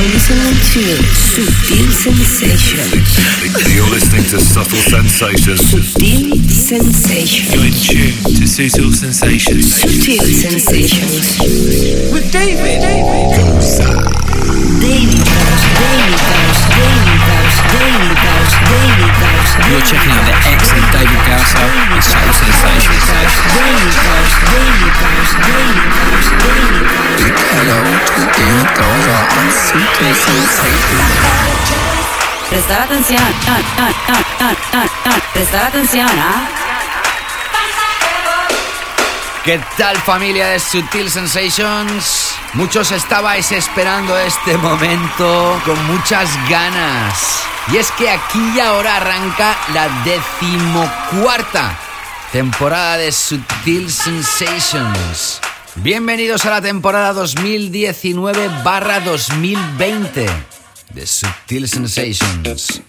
i listening to Subtle Sensations. You're listening to Subtle Sensations. Subtle Sensations. You're in tune to Subtle Sensations. Subtle Sensations. With David. Daily Dose, Daily Dose, Daily Dose, Daily Dose, Daily Dose. You're checking out the excellent David Gausser and Subtle Sensations. Daily Dose, Daily Dose, Daily Dose, Daily Dose. Hello to David Gausser and Subtle Sensations. Prestar atención, ah, ah, ah, prestar atención, ¿ah? ¿Qué tal familia de Sutil Sensations? Muchos estabais esperando este momento con muchas ganas. Y es que aquí y ahora arranca la decimocuarta temporada de Sutil Sensations. Bienvenidos a la temporada 2019 barra 2020 de Sutil Sensations.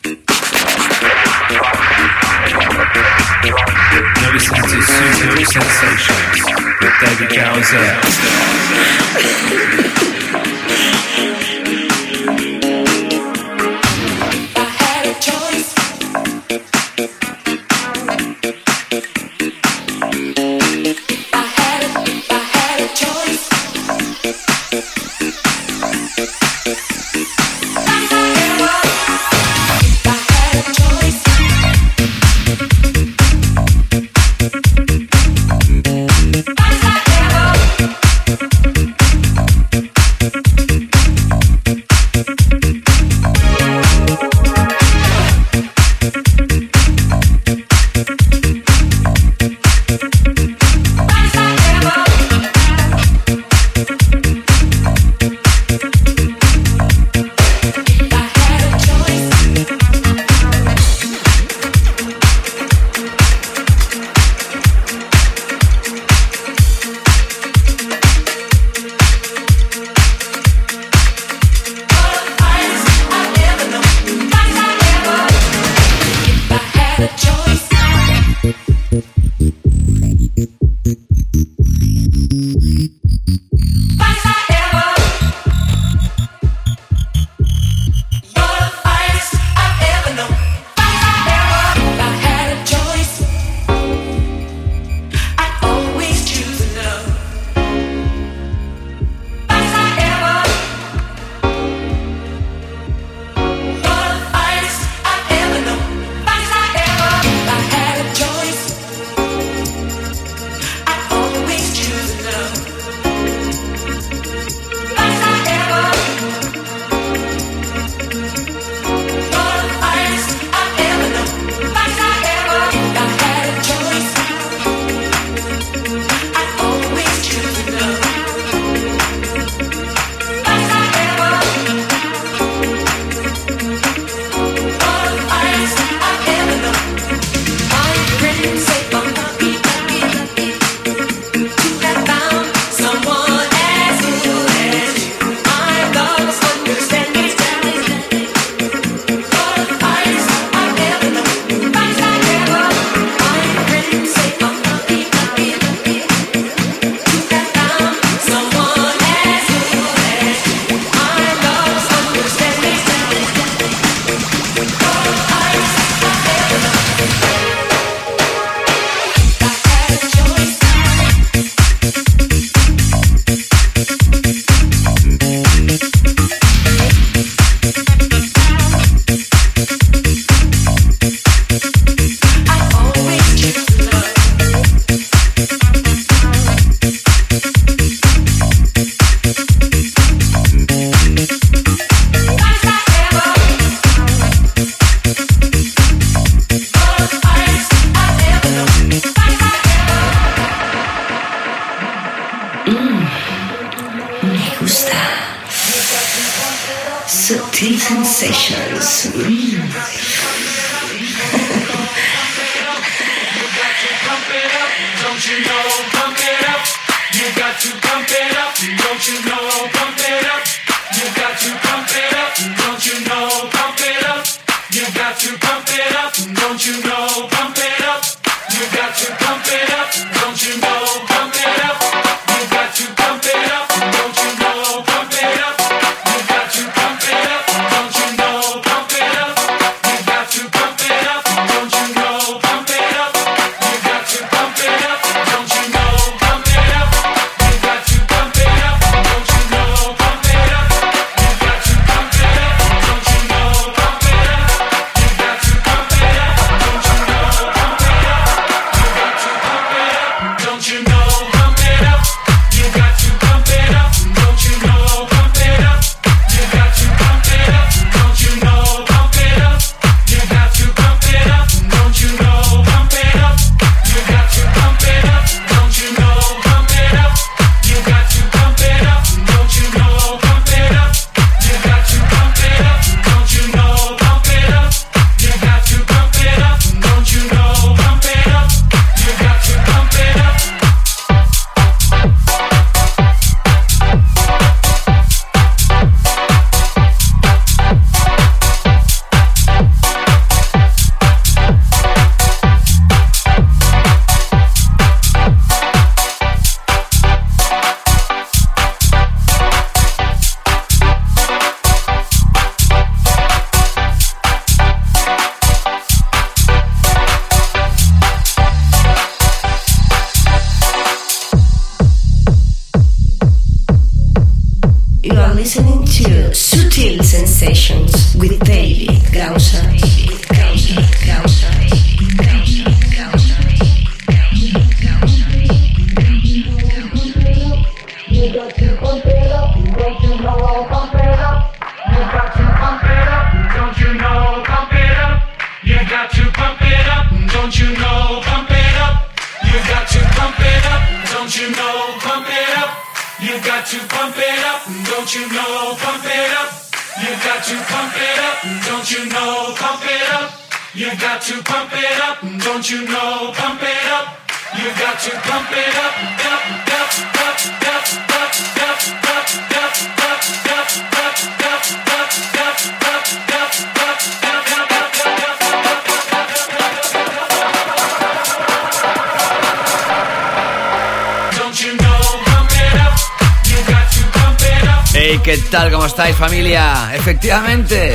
Estáis familia? Efectivamente,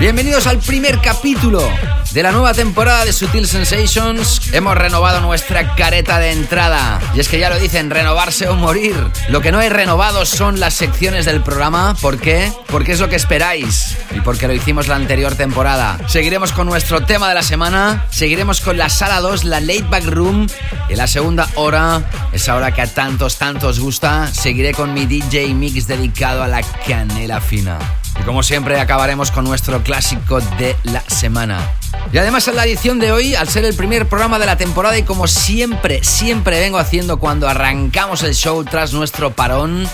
bienvenidos al primer capítulo de la nueva temporada de Sutil Sensations. Hemos renovado nuestra careta de entrada. Y es que ya lo dicen, renovarse o morir. Lo que no hay renovado son las secciones del programa. ¿Por qué? Porque es lo que esperáis. Y porque lo hicimos la anterior temporada. Seguiremos con nuestro tema de la semana. Seguiremos con la sala 2, la Late Back Room. Y la segunda hora, esa hora que a tantos, tantos gusta, seguiré con mi DJ Mix dedicado a la canela fina. Y como siempre acabaremos con nuestro clásico de la semana. Y además en la edición de hoy, al ser el primer programa de la temporada y como siempre, siempre vengo haciendo cuando arrancamos el show tras nuestro parón,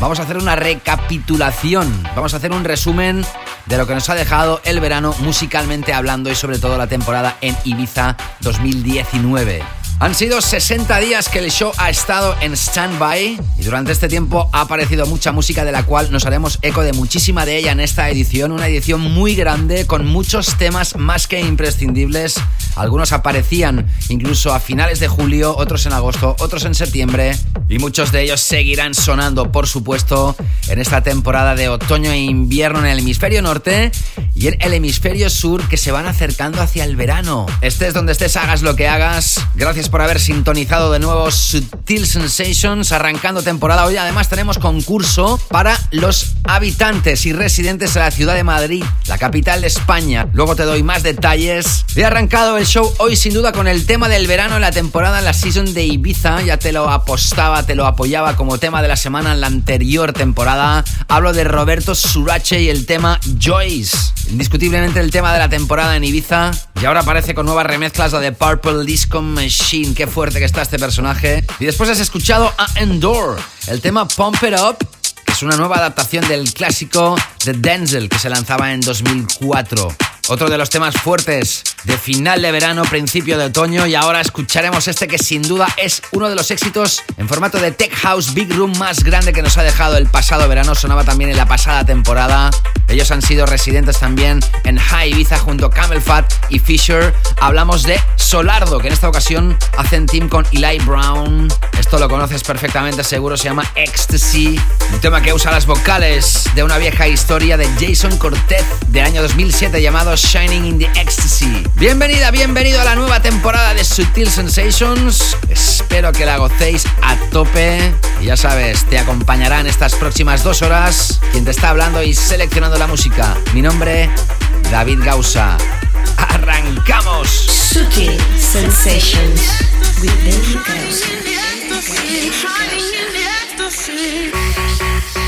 vamos a hacer una recapitulación, vamos a hacer un resumen de lo que nos ha dejado el verano musicalmente hablando y sobre todo la temporada en Ibiza 2019. Han sido 60 días que el show ha estado en stand-by y durante este tiempo ha aparecido mucha música de la cual nos haremos eco de muchísima de ella en esta edición, una edición muy grande con muchos temas más que imprescindibles. Algunos aparecían incluso a finales de julio, otros en agosto, otros en septiembre y muchos de ellos seguirán sonando, por supuesto, en esta temporada de otoño e invierno en el hemisferio norte y en el hemisferio sur que se van acercando hacia el verano. Estés donde estés, hagas lo que hagas. Gracias por haber sintonizado de nuevo Sutil Sensations, arrancando temporada. Hoy además tenemos concurso para los habitantes y residentes de la ciudad de Madrid, la capital de España. Luego te doy más detalles. He arrancado el show hoy sin duda con el tema del verano la temporada, la season de Ibiza. Ya te lo apostaba, te lo apoyaba como tema de la semana en la anterior temporada. Hablo de Roberto Surache y el tema Joyce. Indiscutiblemente el tema de la temporada en Ibiza. Y ahora aparece con nuevas remezclas la de Purple Disco Machine. Qué fuerte que está este personaje. Y después has escuchado a Endor, el tema Pump It Up, es una nueva adaptación del clásico de Denzel que se lanzaba en 2004. Otro de los temas fuertes de final de verano, principio de otoño y ahora escucharemos este que sin duda es uno de los éxitos en formato de Tech House Big Room más grande que nos ha dejado el pasado verano, sonaba también en la pasada temporada. Ellos han sido residentes también en High Ibiza junto a Camel Fat y Fisher. Hablamos de Solardo, que en esta ocasión hacen team con Eli Brown. Esto lo conoces perfectamente, seguro se llama Ecstasy. Un tema que usa las vocales de una vieja historia de Jason Cortez de año 2007 llamado Shining in the Ecstasy. Bienvenida, bienvenido a la nueva temporada de Sutil Sensations. Espero que la gocéis a tope. Y ya sabes, te acompañará en estas próximas dos horas quien te está hablando y seleccionando la música. Mi nombre, David Gausa. ¡Arrancamos! Sutil Sensations with David Gausa. see.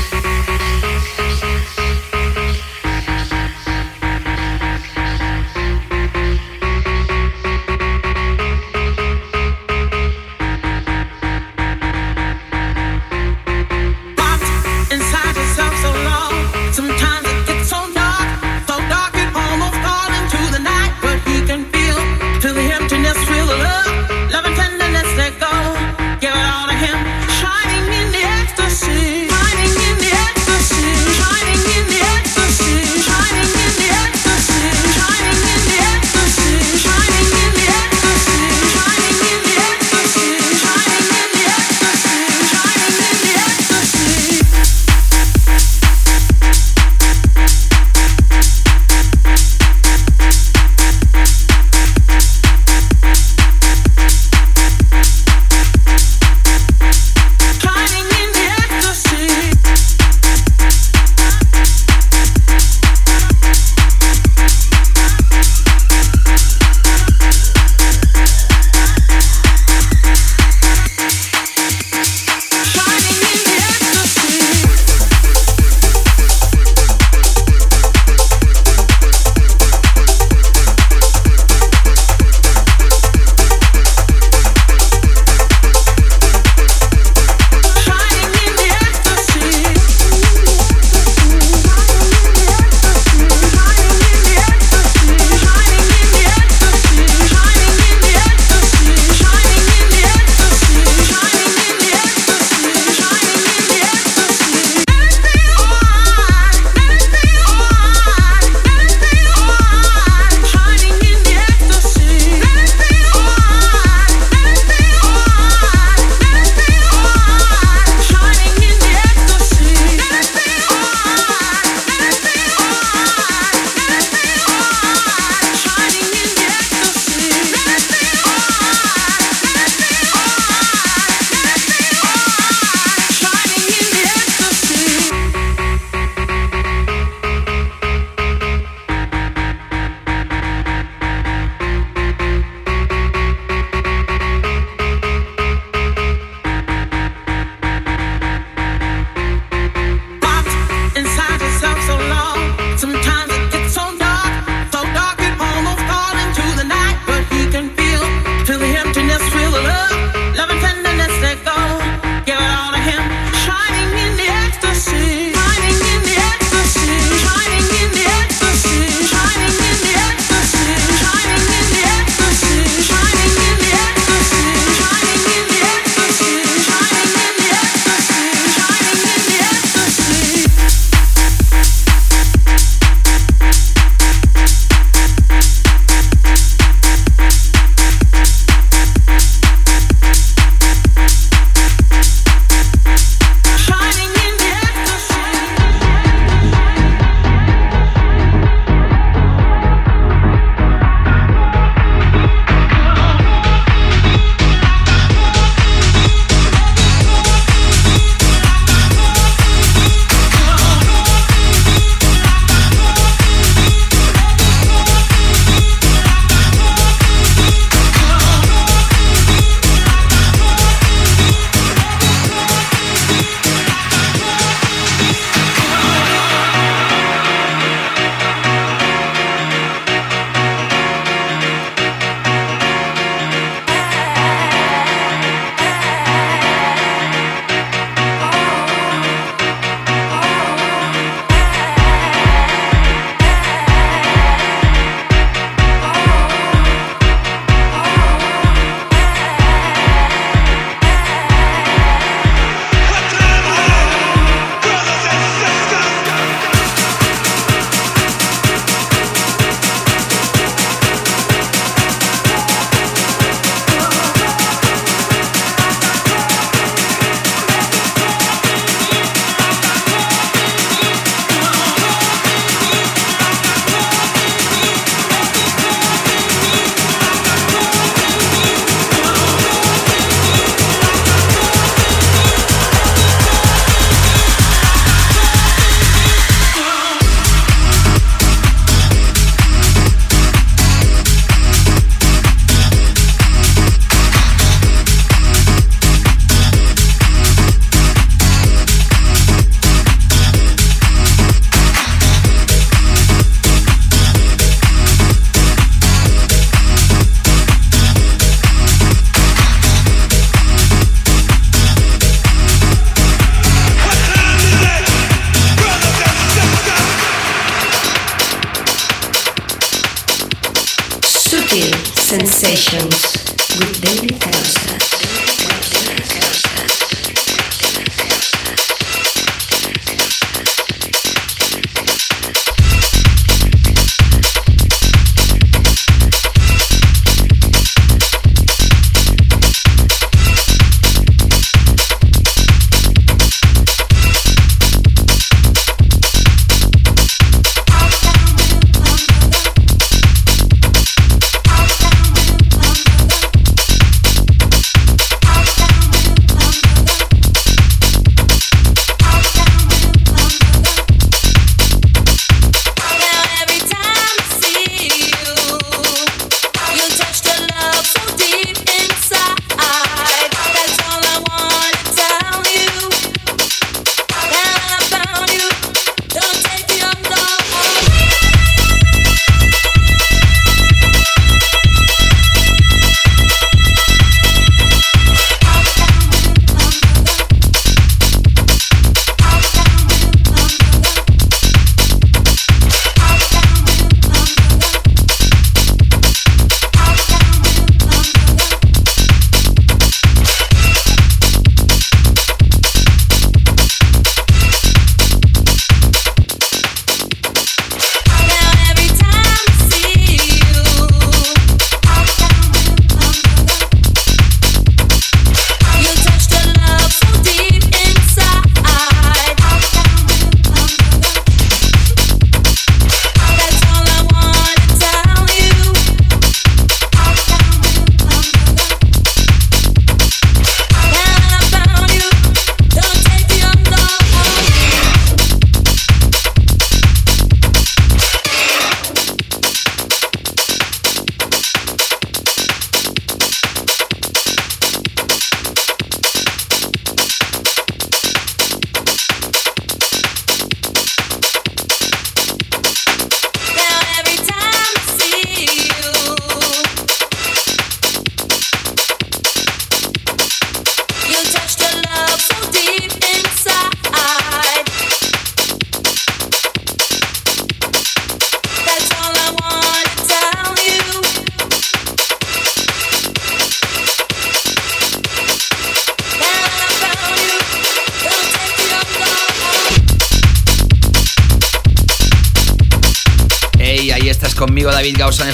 Feel Sensations with David Causa.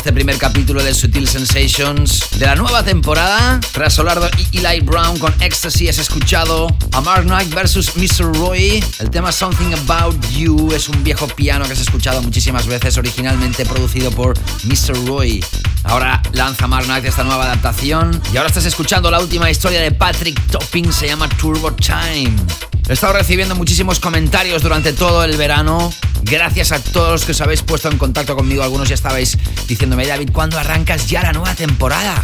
Este primer capítulo de Sutil Sensations de la nueva temporada. Tras Solardo y Eli Brown con Ecstasy has escuchado a Mark Knight versus Mr. Roy. El tema Something About You es un viejo piano que has escuchado muchísimas veces, originalmente producido por Mr. Roy. Ahora lanza Mark Knight esta nueva adaptación y ahora estás escuchando la última historia de Patrick Topping, se llama Turbo Time. He estado recibiendo muchísimos comentarios durante todo el verano. Gracias a todos los que os habéis puesto en contacto conmigo. Algunos ya estabais diciéndome, David, ¿cuándo arrancas ya la nueva temporada?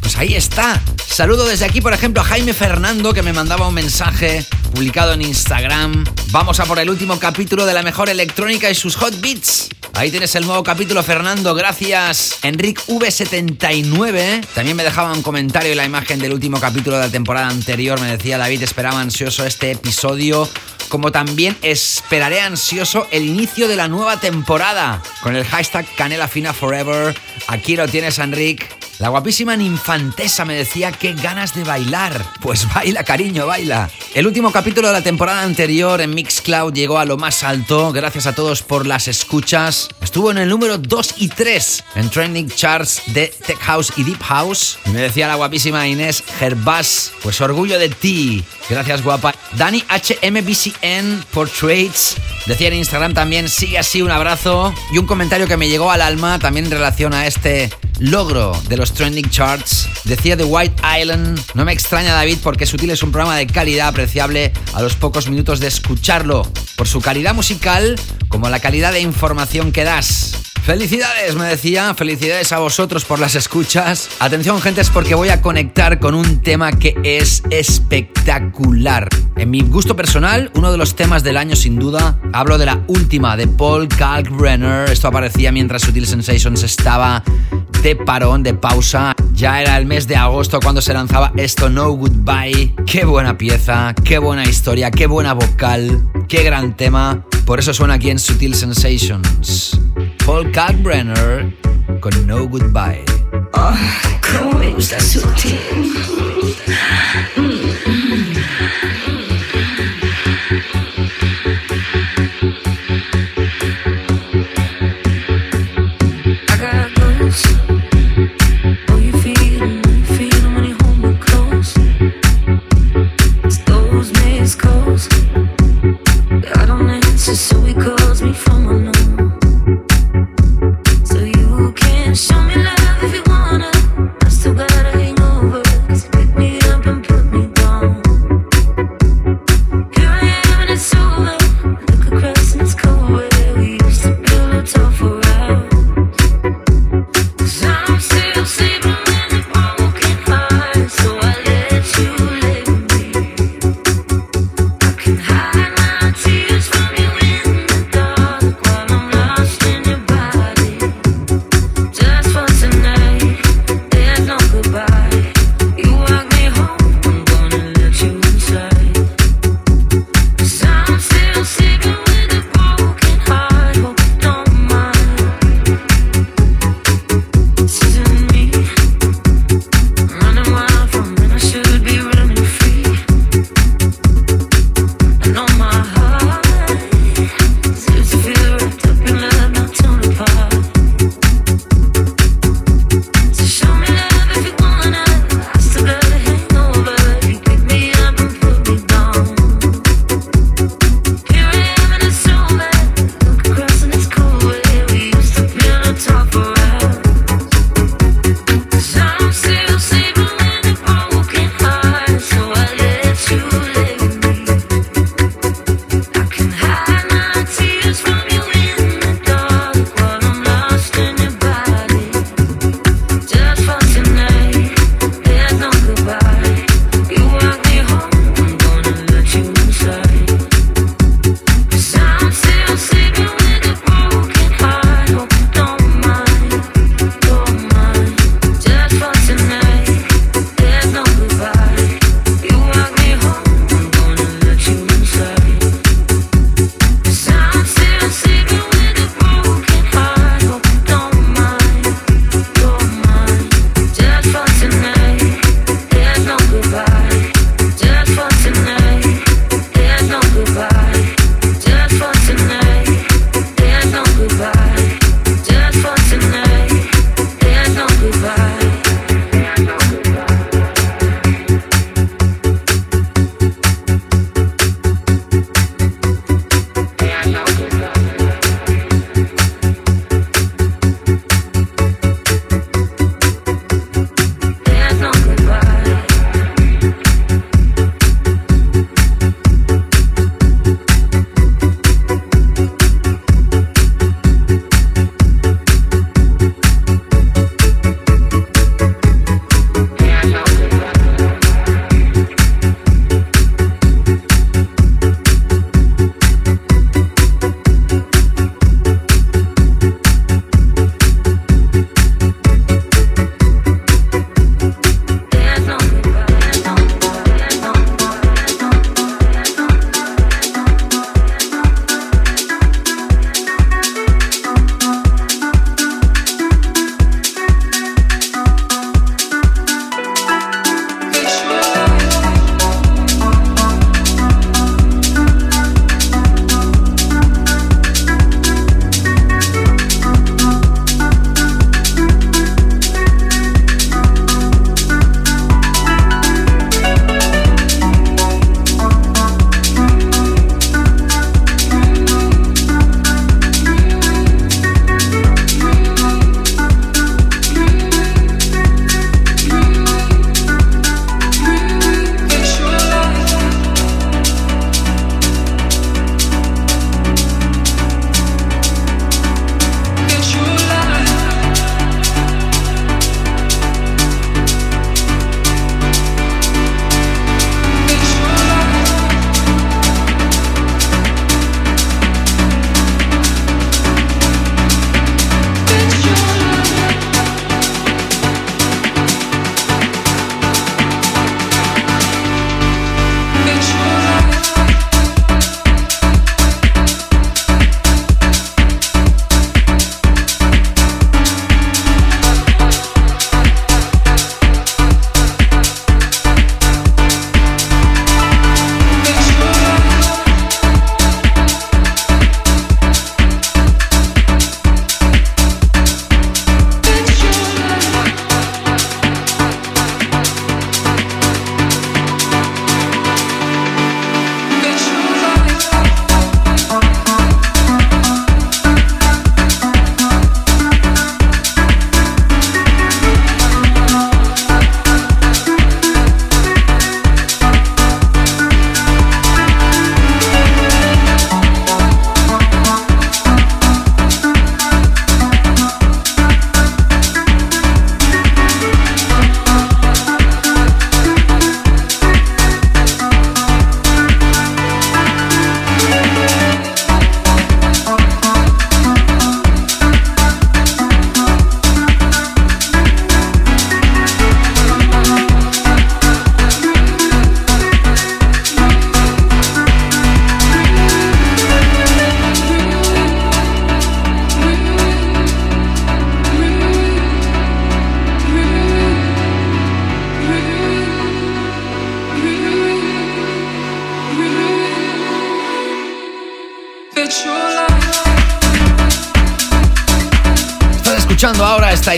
Pues ahí está. Saludo desde aquí, por ejemplo, a Jaime Fernando, que me mandaba un mensaje publicado en Instagram. Vamos a por el último capítulo de la mejor electrónica y sus hot beats. Ahí tienes el nuevo capítulo, Fernando. Gracias, Enric V79. También me dejaba un comentario y la imagen del último capítulo de la temporada anterior. Me decía David, esperaba ansioso este episodio. Como también esperaré ansioso el inicio de la nueva temporada. Con el hashtag Canela Fina Forever. Aquí lo tienes, Enric. La guapísima ninfantesa me decía qué ganas de bailar. Pues baila, cariño, baila. El último capítulo de la temporada anterior en Mixcloud llegó a lo más alto. Gracias a todos por las escuchas. Estuvo en el número 2 y 3 en trending charts de Tech House y Deep House. Y me decía la guapísima Inés Gerbas, pues orgullo de ti. Gracias, guapa. Dani HMBCN Portraits. Decía en Instagram también, sigue así, un abrazo. Y un comentario que me llegó al alma también en relación a este logro de los trending charts. Decía The White Island, no me extraña David porque Sutil es un programa de calidad apreciable a los pocos minutos de escucharlo, por su calidad musical como la calidad de información que das. Felicidades, me decía, felicidades a vosotros por las escuchas. Atención, gente, es porque voy a conectar con un tema que es espectacular. En mi gusto personal, uno de los temas del año sin duda, hablo de la última de Paul Kalkbrenner. Esto aparecía mientras Sutil Sensations estaba de parón, de pausa. Ya era el mes de agosto cuando se lanzaba esto, No Goodbye. Qué buena pieza, qué buena historia, qué buena vocal, qué gran tema. Por eso suena aquí en Sutil Sensations. Paul Kalkbrenner con No Goodbye. I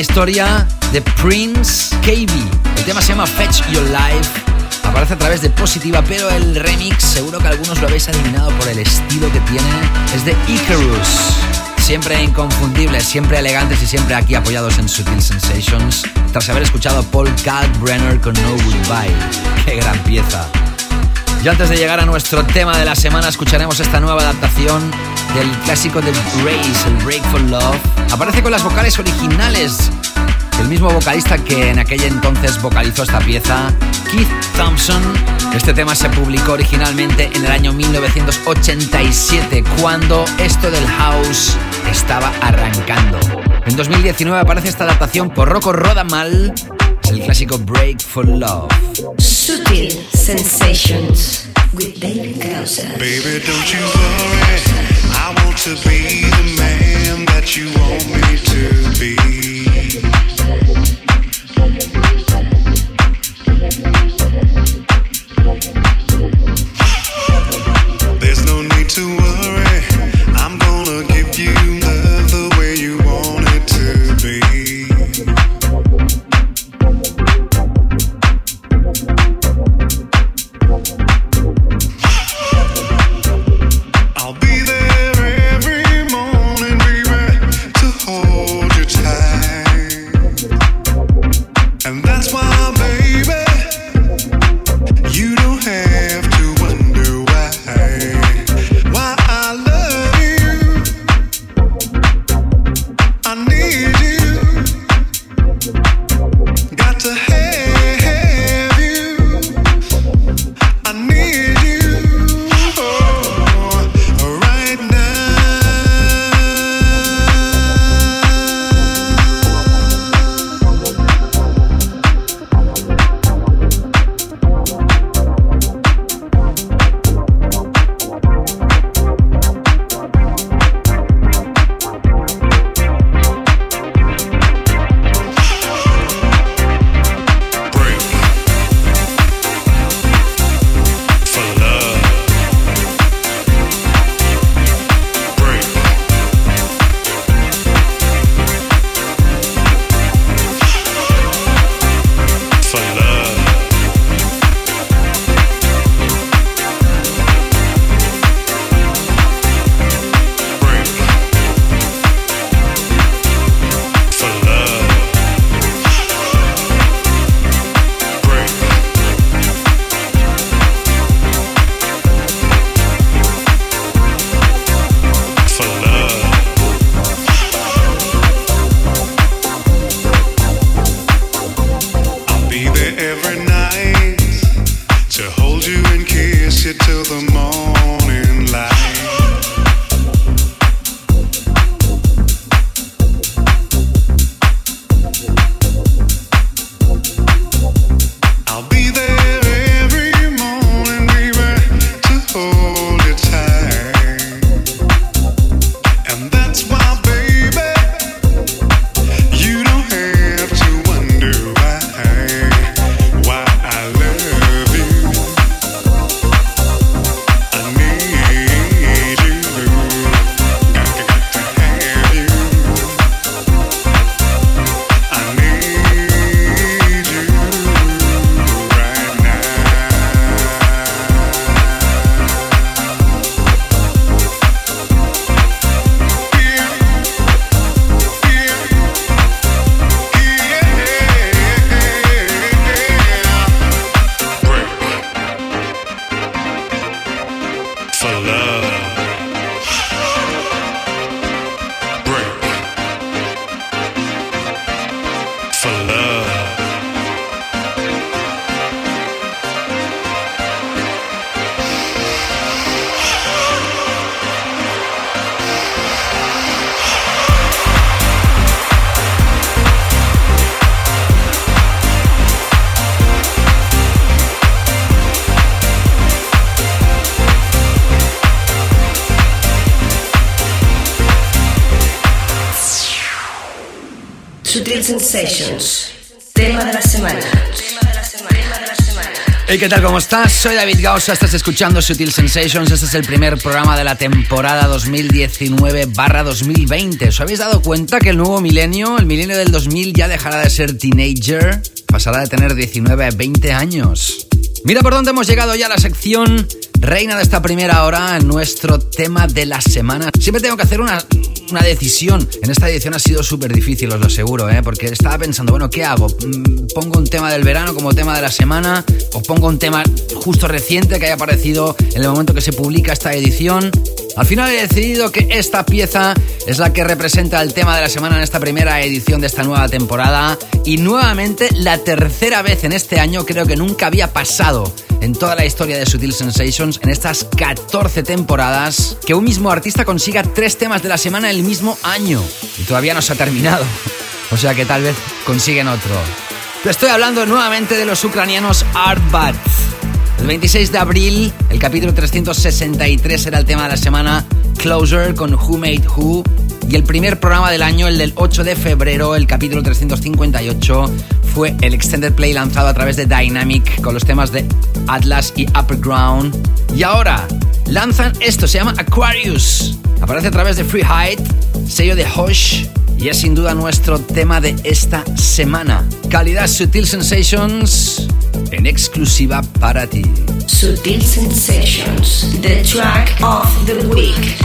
historia de Prince KB. El tema se llama Fetch Your Life. Aparece a través de Positiva, pero el remix, seguro que algunos lo habéis adivinado por el estilo que tiene, es de Icarus. Siempre inconfundibles, siempre elegantes y siempre aquí apoyados en Sutil Sensations. Tras haber escuchado Paul Kalkbrenner con No Goodbye. ¡Qué gran pieza! Y antes de llegar a nuestro tema de la semana, escucharemos esta nueva adaptación del clásico de Grace, el Break for Love. Aparece con las vocales originales del mismo vocalista que en aquel entonces vocalizó esta pieza, Keith Thompson. Este tema se publicó originalmente en el año 1987, cuando esto del house estaba arrancando. En 2019 aparece esta adaptación por Rocco Rodamal, el clásico Break for Love. Sutil Sensations with David. Baby, don't you worry. To be the man that you want me to be. De la semana. Hey, ¿qué tal? ¿Cómo estás? Soy David Gausa, estás escuchando Sutil Sensations. Este es el primer programa de la temporada 2019-2020. ¿Os habéis dado cuenta que el nuevo milenio, el milenio del 2000, ya dejará de ser teenager? Pasará de tener 19 a 20 años. Mira por dónde hemos llegado ya a la sección reina de esta primera hora, nuestro tema de la semana. Siempre tengo que hacer una, una decisión. En esta edición ha sido súper difícil, os lo aseguro, ¿eh? porque estaba pensando, bueno, ¿qué hago? Mm, ¿Pongo un tema del verano como tema de la semana? ¿O pongo un tema justo reciente que haya aparecido en el momento que se publica esta edición? Al final he decidido que esta pieza es la que representa el tema de la semana en esta primera edición de esta nueva temporada y nuevamente la tercera vez en este año creo que nunca había pasado en toda la historia de Sutil Sensations en estas 14 temporadas que un mismo artista consiga tres temas de la semana el mismo año y todavía no se ha terminado. O sea que tal vez consiguen otro. Te estoy hablando nuevamente de los ucranianos Artbat. El 26 de abril, el capítulo 363 era el tema de la semana Closer con Who Made Who. Y el primer programa del año, el del 8 de febrero, el capítulo 358, fue el extended play lanzado a través de Dynamic con los temas de Atlas y Upper Ground. Y ahora lanzan esto, se llama Aquarius. Aparece a través de Free Height, sello de Hosh. Y es sin duda nuestro tema de esta semana. Calidad Sutil Sensations en exclusiva para ti. Sutil Sensations, the track of the week.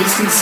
En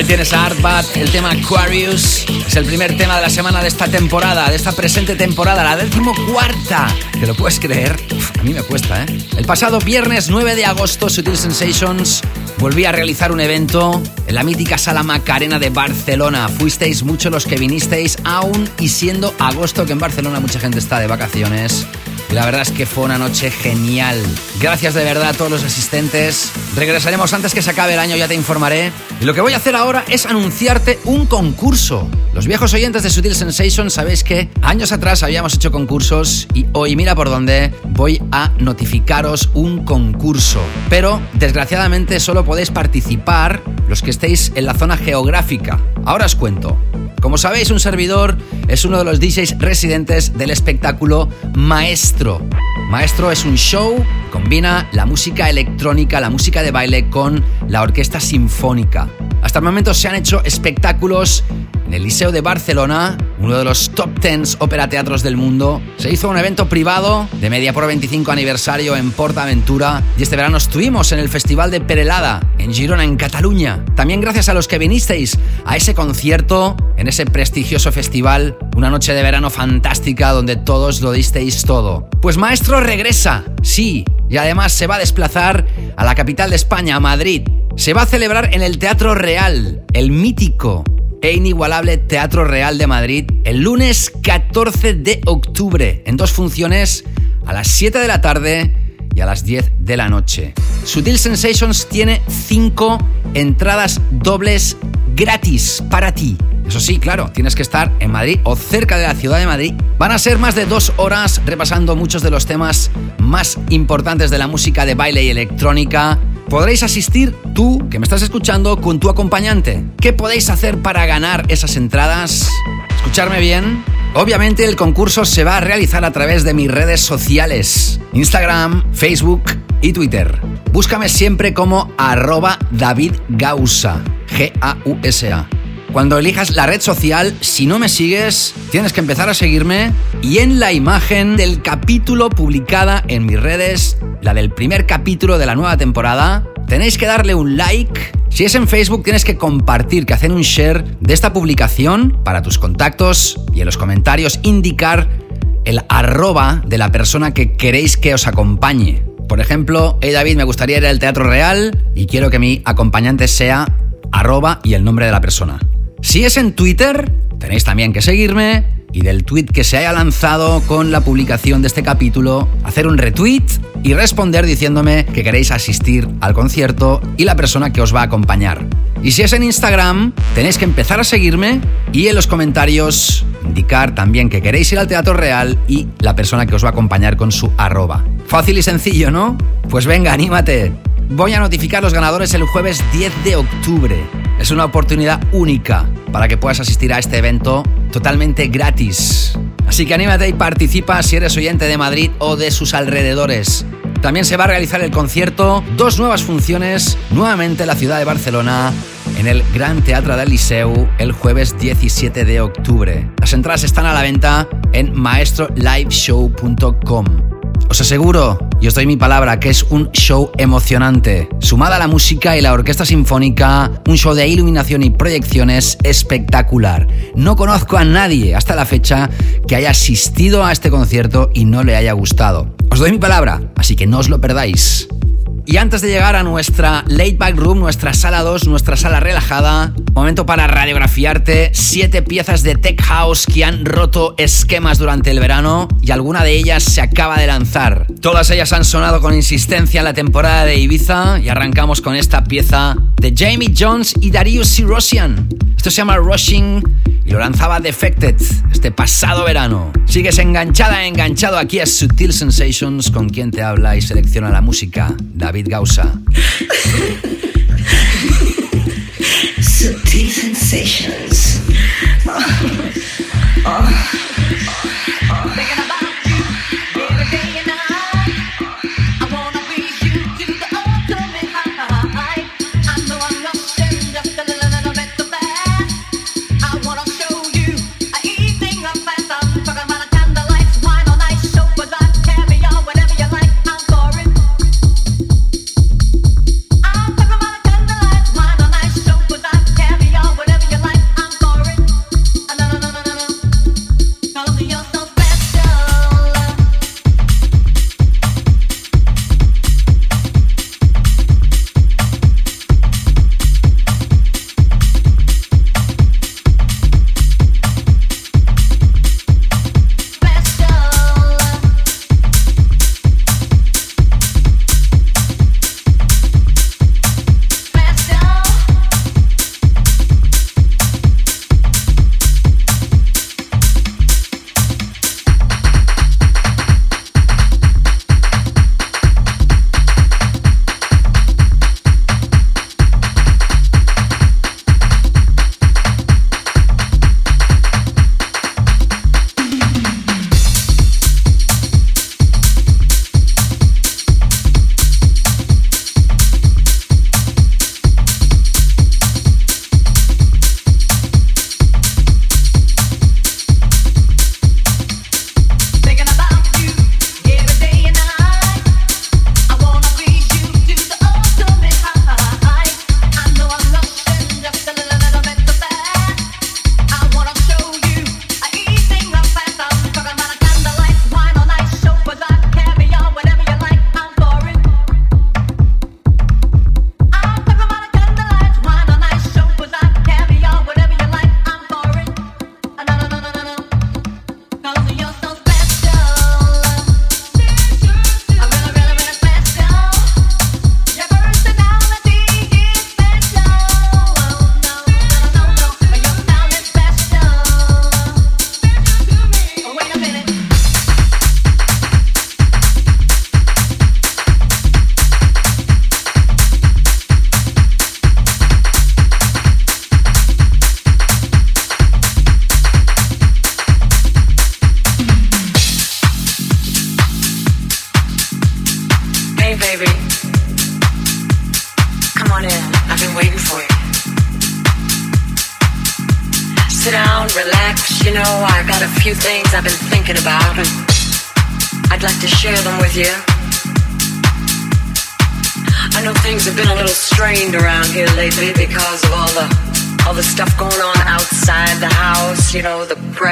Ahí tienes a Artbat, el tema Aquarius. Es el primer tema de la semana de esta temporada, de esta presente temporada, la décimo cuarta. ¿Te lo puedes creer? A mí me cuesta, ¿eh? El pasado viernes 9 de agosto, Sutil Sensations volví a realizar un evento en la mítica Sala Macarena de Barcelona. Fuisteis muchos los que vinisteis, aún y siendo agosto, que en Barcelona mucha gente está de vacaciones. La verdad es que fue una noche genial. Gracias de verdad a todos los asistentes. Regresaremos antes que se acabe el año, ya te informaré. Y lo que voy a hacer ahora es anunciarte un concurso. Los viejos oyentes de Sutil Sensation sabéis que años atrás habíamos hecho concursos y hoy mira por dónde voy a notificaros un concurso. Pero desgraciadamente solo podéis participar los que estéis en la zona geográfica. Ahora os cuento. Como sabéis, un servidor es uno de los DJs residentes del espectáculo Maestro. Maestro es un show, combina la música electrónica, la música de baile con la orquesta sinfónica. Hasta el momento se han hecho espectáculos en el Liceo de Barcelona, uno de los top 10 ópera teatros del mundo. Se hizo un evento privado de Media Pro 25 aniversario en Portaventura y este verano estuvimos en el Festival de Perelada en Girona, en Cataluña. También gracias a los que vinisteis a ese concierto en ese prestigioso festival, una noche de verano fantástica donde todos lo disteis todo. Pues Maestro regresa, sí, y además se va a desplazar a la capital de España, a Madrid. Se va a celebrar en el Teatro Real, el mítico e inigualable Teatro Real de Madrid, el lunes 14 de octubre, en dos funciones, a las 7 de la tarde y a las 10 de la noche. Sutil Sensations tiene 5 entradas dobles gratis para ti. Eso sí, claro, tienes que estar en Madrid o cerca de la ciudad de Madrid. Van a ser más de dos horas repasando muchos de los temas más importantes de la música de baile y electrónica. Podréis asistir tú, que me estás escuchando, con tu acompañante. ¿Qué podéis hacer para ganar esas entradas? Escucharme bien. Obviamente el concurso se va a realizar a través de mis redes sociales. Instagram, Facebook y Twitter. Búscame siempre como arroba David Gausa. G-A-U-S-A. Cuando elijas la red social, si no me sigues, tienes que empezar a seguirme y en la imagen del capítulo publicada en mis redes, la del primer capítulo de la nueva temporada, tenéis que darle un like. Si es en Facebook, tienes que compartir, que hacer un share de esta publicación para tus contactos y en los comentarios indicar el arroba de la persona que queréis que os acompañe. Por ejemplo, hey David, me gustaría ir al Teatro Real y quiero que mi acompañante sea arroba y el nombre de la persona. Si es en Twitter, tenéis también que seguirme y del tweet que se haya lanzado con la publicación de este capítulo, hacer un retweet y responder diciéndome que queréis asistir al concierto y la persona que os va a acompañar. Y si es en Instagram, tenéis que empezar a seguirme y en los comentarios indicar también que queréis ir al Teatro Real y la persona que os va a acompañar con su arroba. Fácil y sencillo, ¿no? Pues venga, anímate. Voy a notificar los ganadores el jueves 10 de octubre. Es una oportunidad única para que puedas asistir a este evento totalmente gratis. Así que anímate y participa si eres oyente de Madrid o de sus alrededores. También se va a realizar el concierto, dos nuevas funciones, nuevamente en la ciudad de Barcelona, en el Gran Teatro del Liceu, el jueves 17 de octubre. Las entradas están a la venta en maestroliveshow.com. Os aseguro, y os doy mi palabra, que es un show emocionante. Sumada a la música y la orquesta sinfónica, un show de iluminación y proyecciones espectacular. No conozco a nadie hasta la fecha que haya asistido a este concierto y no le haya gustado. Os doy mi palabra, así que no os lo perdáis. Y antes de llegar a nuestra late back room, nuestra sala 2, nuestra sala relajada, momento para radiografiarte siete piezas de tech house que han roto esquemas durante el verano y alguna de ellas se acaba de lanzar. Todas ellas han sonado con insistencia en la temporada de Ibiza y arrancamos con esta pieza de Jamie Jones y Darius Sirosian. Esto se llama Rushing y lo lanzaba Defected este pasado verano. Sigues enganchada, enganchado aquí a Sutil Sensations con quien te habla y selecciona la música, Gausa. Sutil Sensations. Whatever you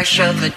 shove it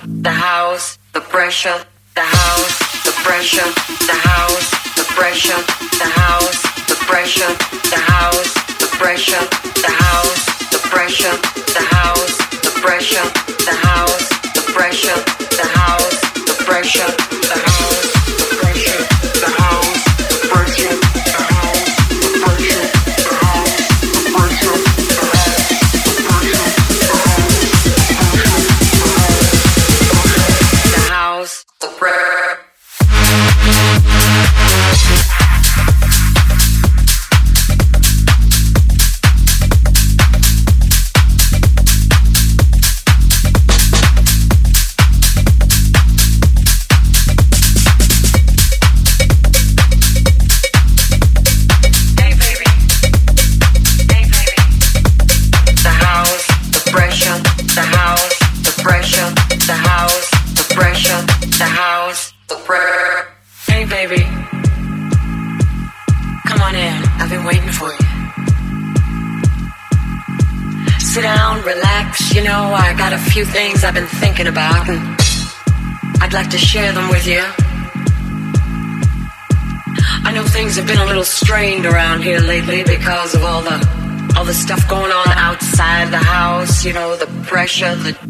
struggle.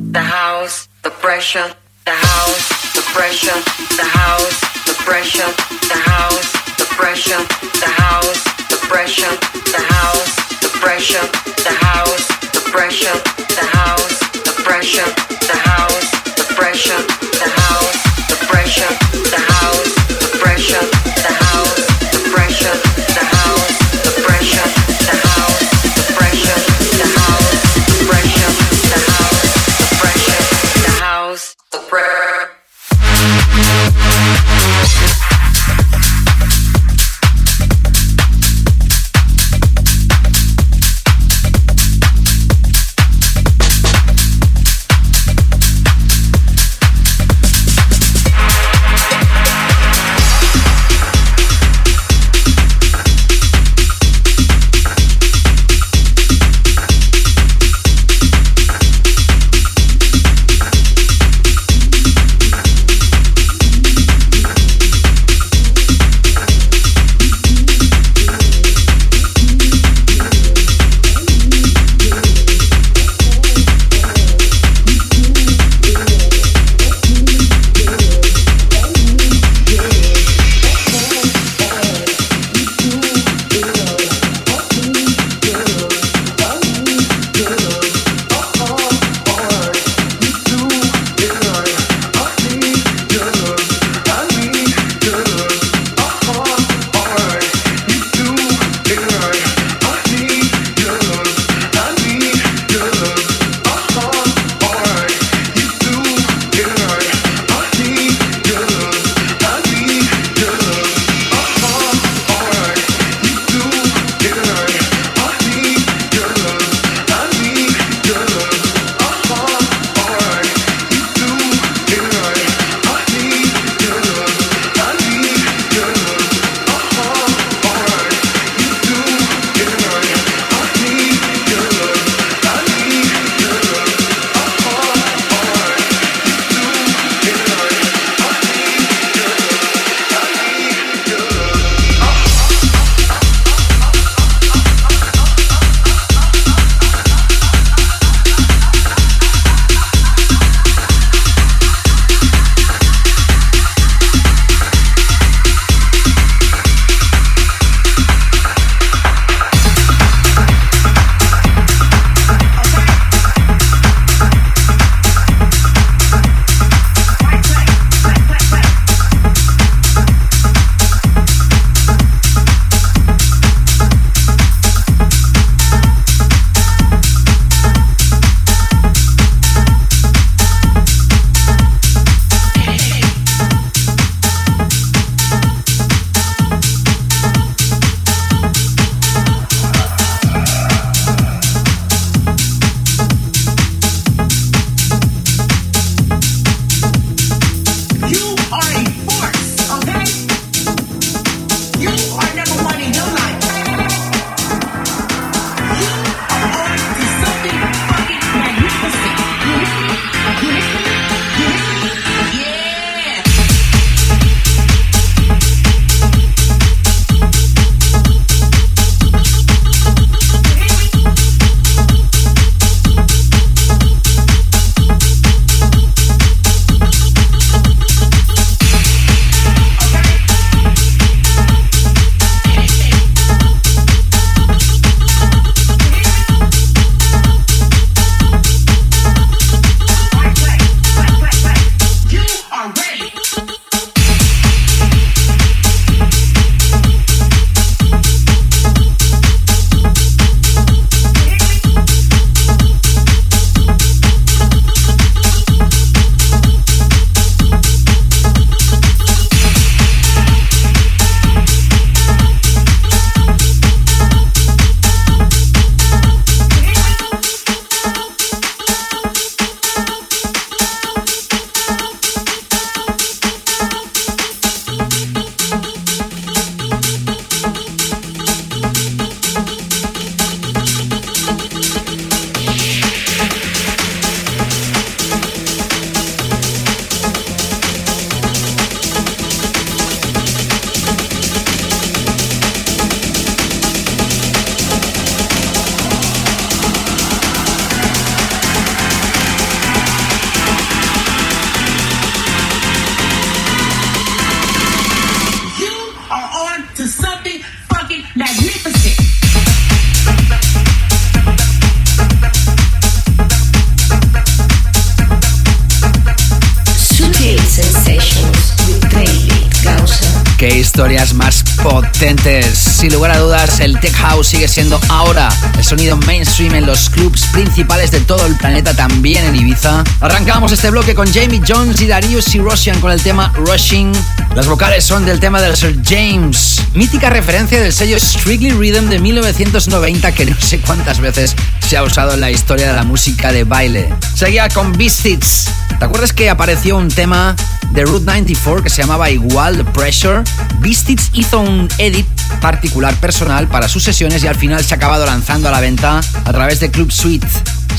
Historias más potentes. Sin lugar a dudas, el Tech House sigue siendo ahora el sonido mainstream en los clubs principales de todo el planeta, también en Ibiza. Arrancamos este bloque con Jamie Jones y Darius Russian con el tema Rushing. Las vocales son del tema del Sir James, mítica referencia del sello Strictly Rhythm de 1990 que no sé cuántas veces se ha usado en la historia de la música de baile. Seguía con Beastits. ¿Te acuerdas que apareció un tema de Route 94 que se llamaba igual The Pressure? Beastits hizo un edit particular personal para sus sesiones y al final se ha acabado lanzando a la venta a través de Club Suite.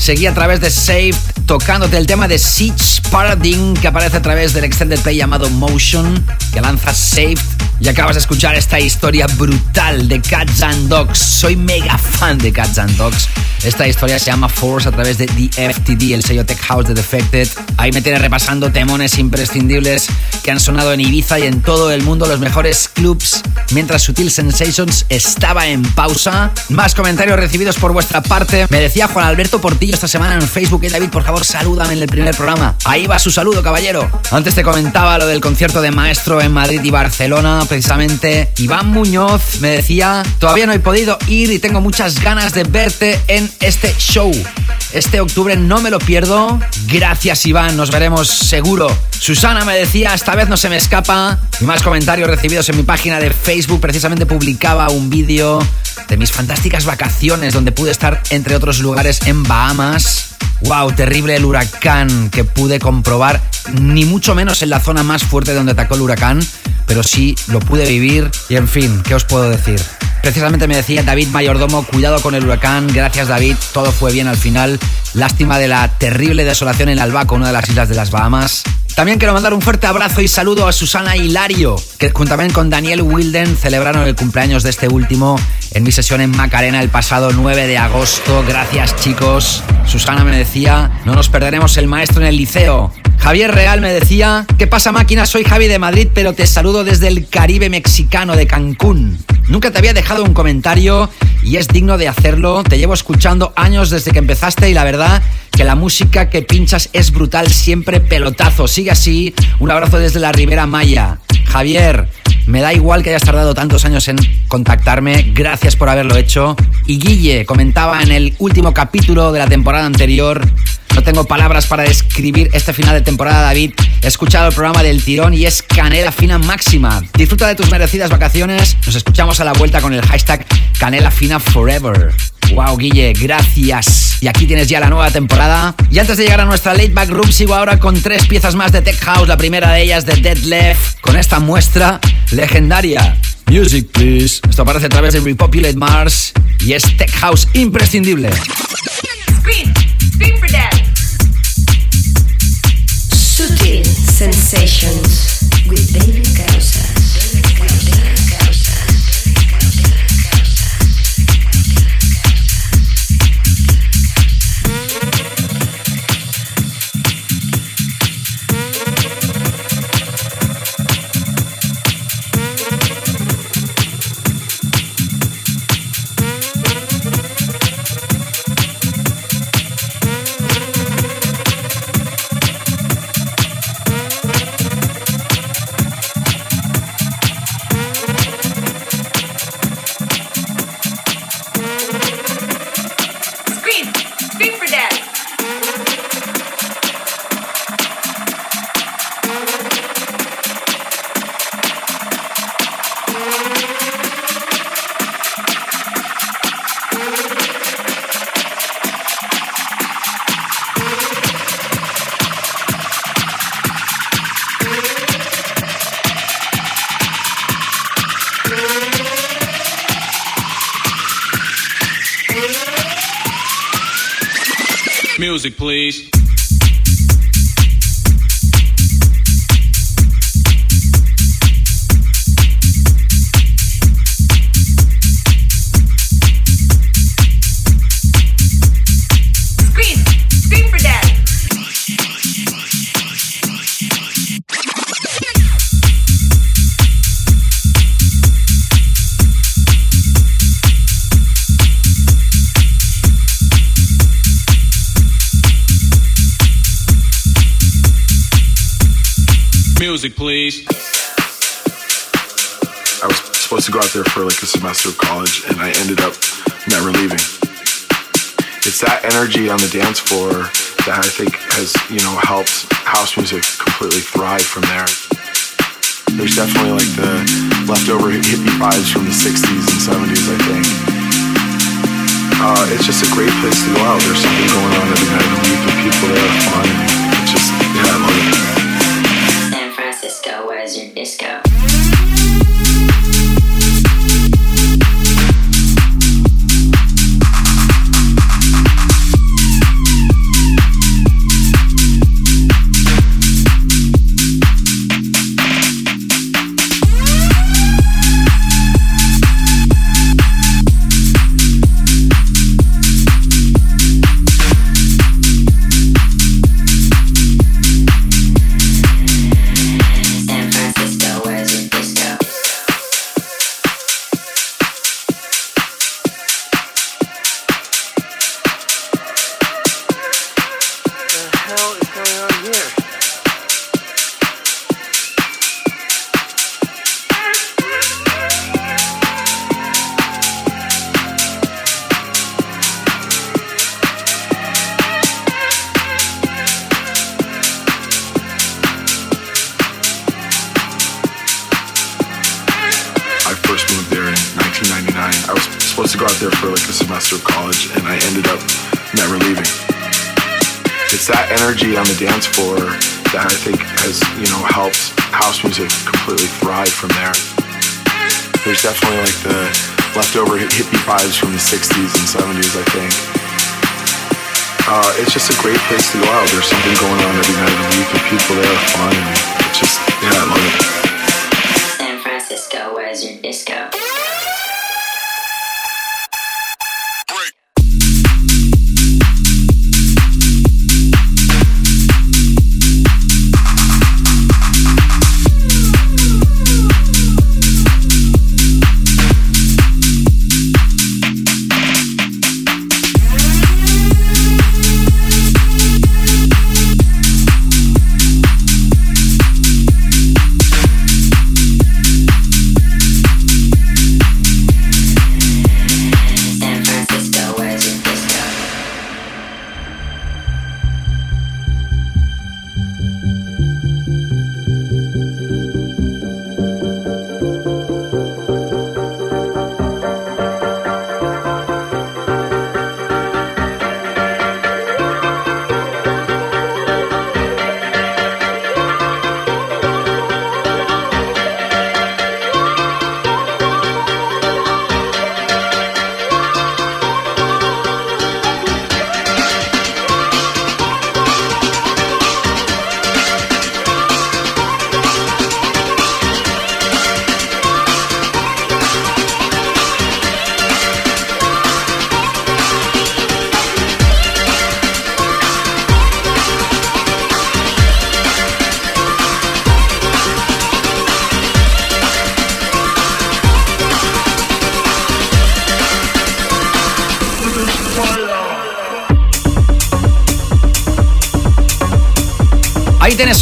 Seguí a través de Saved tocándote el tema de Siege Paradigm que aparece a través del extended play llamado Motion que lanza Saved y acabas de escuchar esta historia brutal de Cats and Dogs. Soy mega fan de Cats and Dogs. Esta historia se llama Force a través de The FTD, el sello Tech House de Defected. Ahí me tiene repasando temones imprescindibles que han sonado en Ibiza y en todo el mundo, los mejores clubs, mientras Sutil Sensations estaba en pausa. Más comentarios recibidos por vuestra parte. Me decía Juan Alberto Portillo esta semana en Facebook, y David, por favor, salúdame en el primer programa. Ahí va su saludo, caballero. Antes te comentaba lo del concierto de maestro en Madrid y Barcelona, precisamente. Iván Muñoz me decía, todavía no he podido ir y tengo muchas ganas de verte en este show. Este octubre no me lo pierdo. Gracias Iván, nos veremos seguro. Susana me decía, esta vez no se me escapa. Y más comentarios recibidos en mi página de Facebook. Precisamente publicaba un vídeo de mis fantásticas vacaciones donde pude estar, entre otros lugares, en Bahamas. Wow, terrible el huracán que pude comprobar, ni mucho menos en la zona más fuerte donde atacó el huracán, pero sí lo pude vivir y en fin, ¿qué os puedo decir? Precisamente me decía David Mayordomo, cuidado con el huracán, gracias David, todo fue bien al final. Lástima de la terrible desolación en Albaco, una de las islas de las Bahamas. También quiero mandar un fuerte abrazo y saludo a Susana Hilario, que juntamente con Daniel Wilden celebraron el cumpleaños de este último en mi sesión en Macarena el pasado 9 de agosto. Gracias chicos. Susana me decía, no nos perderemos el maestro en el liceo. Javier Real me decía, ¿qué pasa máquina? Soy Javi de Madrid, pero te saludo desde el Caribe mexicano de Cancún. Nunca te había dejado un comentario y es digno de hacerlo. Te llevo escuchando años desde que empezaste y la verdad que la música que pinchas es brutal, siempre pelotazo. Sigue así. Un abrazo desde la Ribera Maya. Javier, me da igual que hayas tardado tantos años en contactarme, gracias por haberlo hecho. Y Guille comentaba en el último capítulo de la temporada anterior, no tengo palabras para describir este final de temporada, David. He escuchado el programa del tirón y es canela fina máxima. Disfruta de tus merecidas vacaciones. Nos escuchamos a la vuelta con el hashtag canela fina forever. Wow, Guille, gracias. Y aquí tienes ya la nueva temporada. Y antes de llegar a nuestra late back room, sigo ahora con tres piezas más de Tech House. La primera de ellas de Dead Left, con esta muestra legendaria. Music, please. Esto aparece a través de Repopulate Mars y es Tech House imprescindible. Scream, scream for that. Sutil Sensations with David Gausa.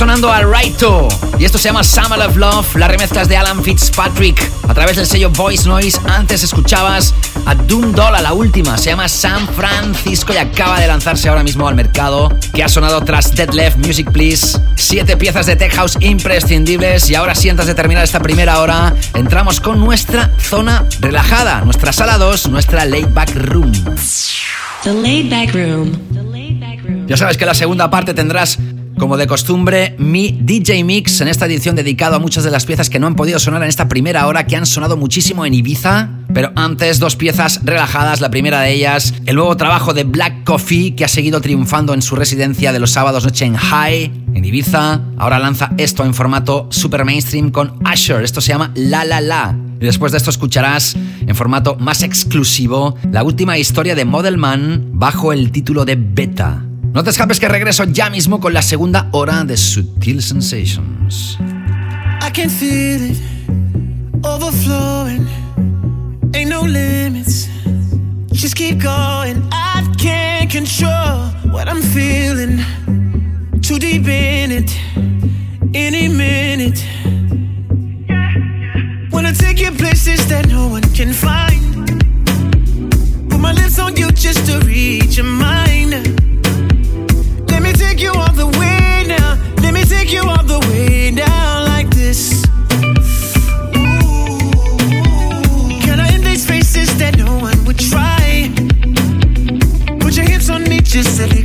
Sonando a Raito. Y esto se llama Summer of Love. La remezcla es de Alan Fitzpatrick a través del sello Voice Noise. Antes escuchabas a Doom Dolla, la última. Se llama San Francisco y acaba de lanzarse ahora mismo al mercado. Que ha sonado tras Dead Left Music Please. Siete piezas de Tech House imprescindibles. Y ahora, si antes de terminar esta primera hora, entramos con nuestra zona relajada. Nuestra sala 2, nuestra laid back room. The laid back room. Ya sabes que la segunda parte tendrás, como de costumbre, mi DJ Mix en esta edición dedicado a muchas de las piezas que no han podido sonar en esta primera hora, que han sonado muchísimo en Ibiza. Pero antes, dos piezas relajadas. La primera de ellas, el nuevo trabajo de Black Coffee, que ha seguido triunfando en su residencia de los sábados noche en High, en Ibiza. Ahora lanza esto en formato super mainstream con Usher. Esto se llama La La La. Y después de esto escucharás en formato más exclusivo la última historia de Model Man bajo el título de Beta. No te escapes que regreso ya mismo con la segunda hora de Sutil Sensations. I can feel it overflowing. Ain't no limits. Just keep going. I can't control what I'm feeling. Too deep in it. Any minute. Wanna take you places that no one can find. Put my lips on you just to reach your mind. silly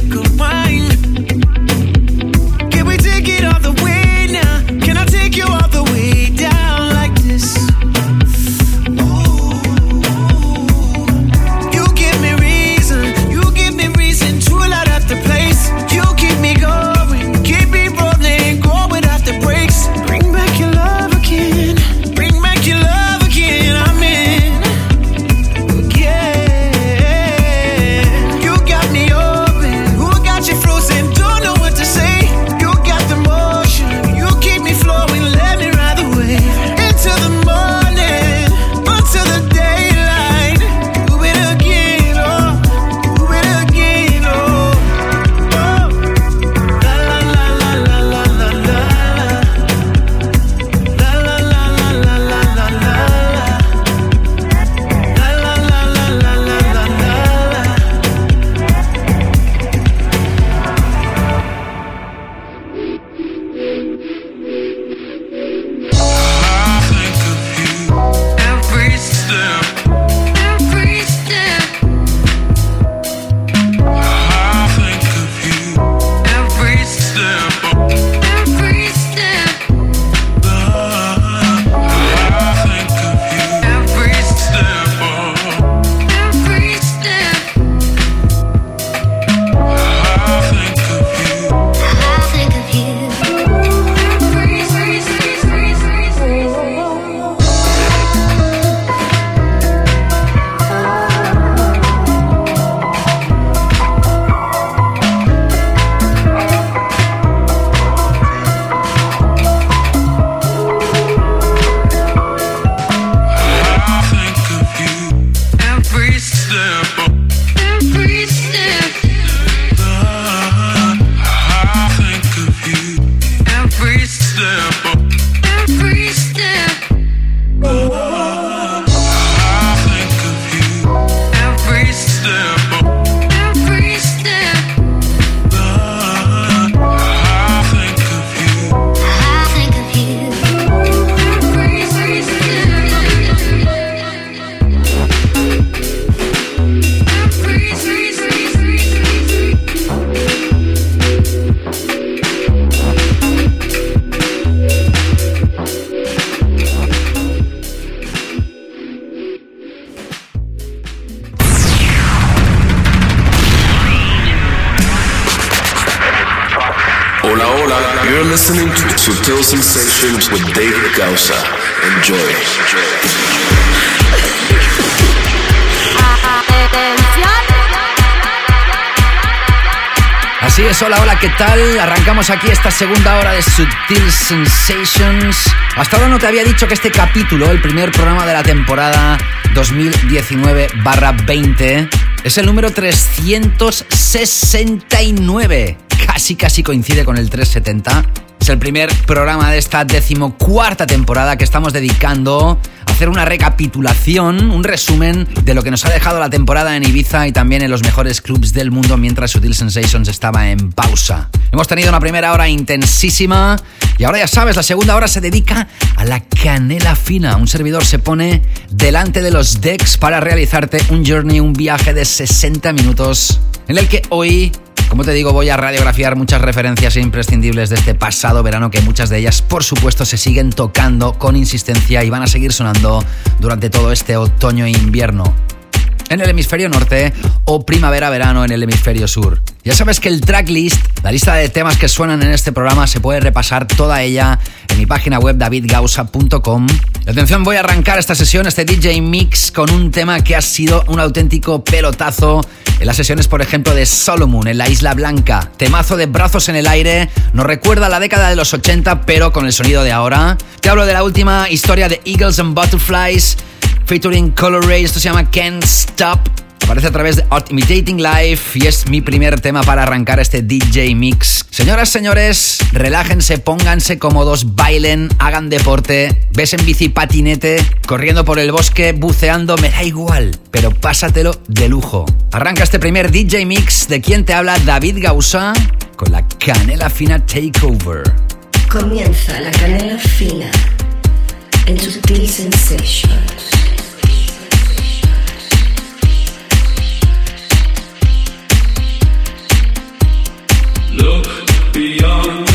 aquí esta segunda hora de Subtil Sensations. Hasta ahora no te había dicho que este capítulo, el primer programa de la temporada 2019-20, es el número 369. Casi, casi coincide con el 370. Es el primer programa de esta decimocuarta temporada que estamos dedicando a hacer una recapitulación, un resumen de lo que nos ha dejado la temporada en Ibiza y también en los mejores clubs del mundo mientras Sutil Sensations estaba en pausa. Hemos tenido una primera hora intensísima y ahora ya sabes, la segunda hora se dedica a la canela fina. Un servidor se pone delante de los decks para realizarte un journey, un viaje de 60 minutos en el que hoy como te digo, voy a radiografiar muchas referencias imprescindibles de este pasado verano que muchas de ellas, por supuesto, se siguen tocando con insistencia y van a seguir sonando durante todo este otoño e invierno en el hemisferio norte o primavera-verano en el hemisferio sur. Ya sabes que el tracklist, la lista de temas que suenan en este programa, se puede repasar toda ella en mi página web davidgausa.com. Atención, voy a arrancar esta sesión, este DJ Mix, con un tema que ha sido un auténtico pelotazo en las sesiones, por ejemplo, de Solomon en la Isla Blanca. Temazo de brazos en el aire, nos recuerda la década de los 80, pero con el sonido de ahora. Te hablo de la última historia de Eagles and Butterflies featuring Color Ray. Esto se llama Can't Stop. Aparece a través de Art Imitating Life y es mi primer tema para arrancar este DJ Mix. Señoras, señores, relájense, pónganse cómodos, bailen, hagan deporte, ves en bici patinete, corriendo por el bosque, buceando, me da igual, pero pásatelo de lujo. Arranca este primer DJ Mix de quien te habla David Gausa con la Canela Fina Takeover. Comienza la Canela Fina en Sutil Sensations. beyond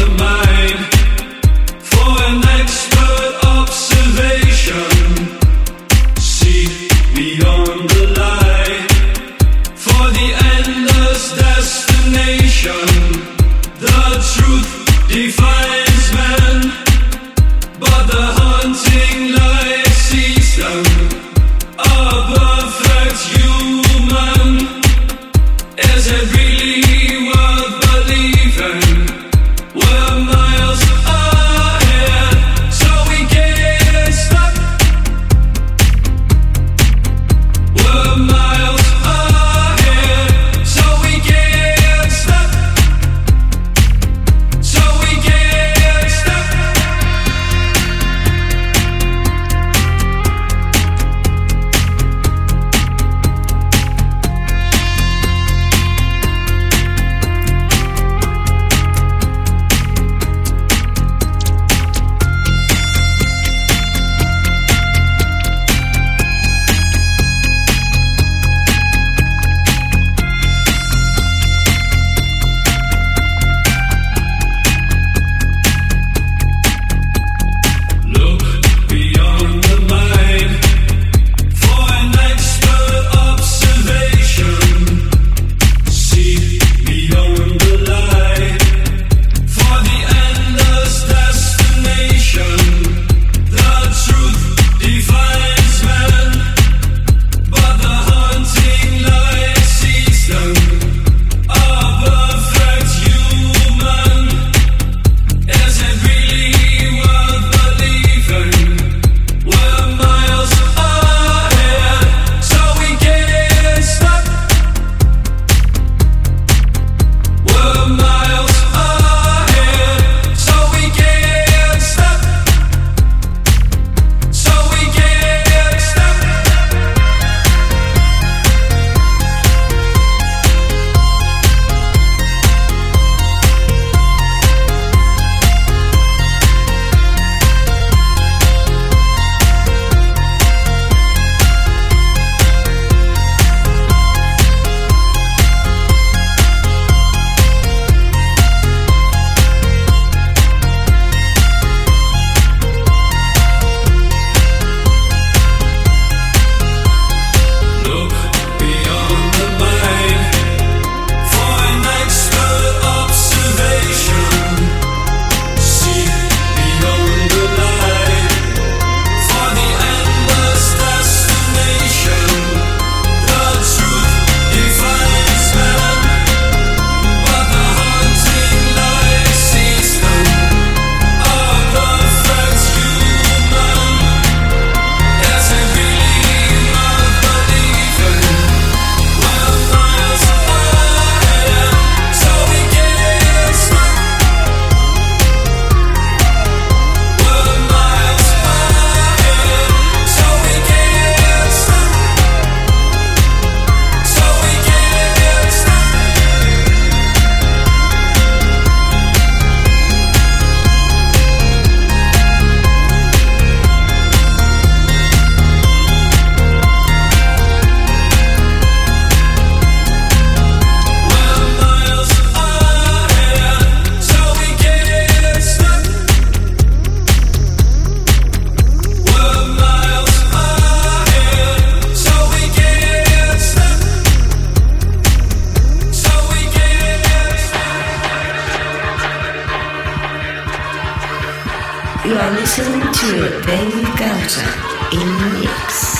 Mix.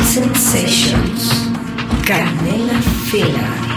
Sensations. Canela Fila.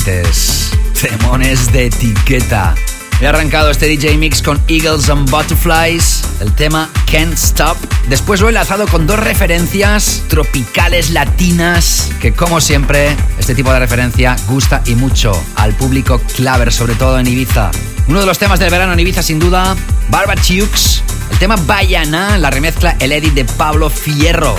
Impresionantes. Temones de etiqueta. He arrancado este DJ Mix con Eagles and Butterflies, el tema Can't Stop. Después lo he enlazado con dos referencias tropicales latinas, que como siempre, este tipo de referencia gusta y mucho al público claver, sobre todo en Ibiza. Uno de los temas del verano en Ibiza, sin duda, Barbachukes. El tema Bayana, la remezcla El Edit de Pablo Fierro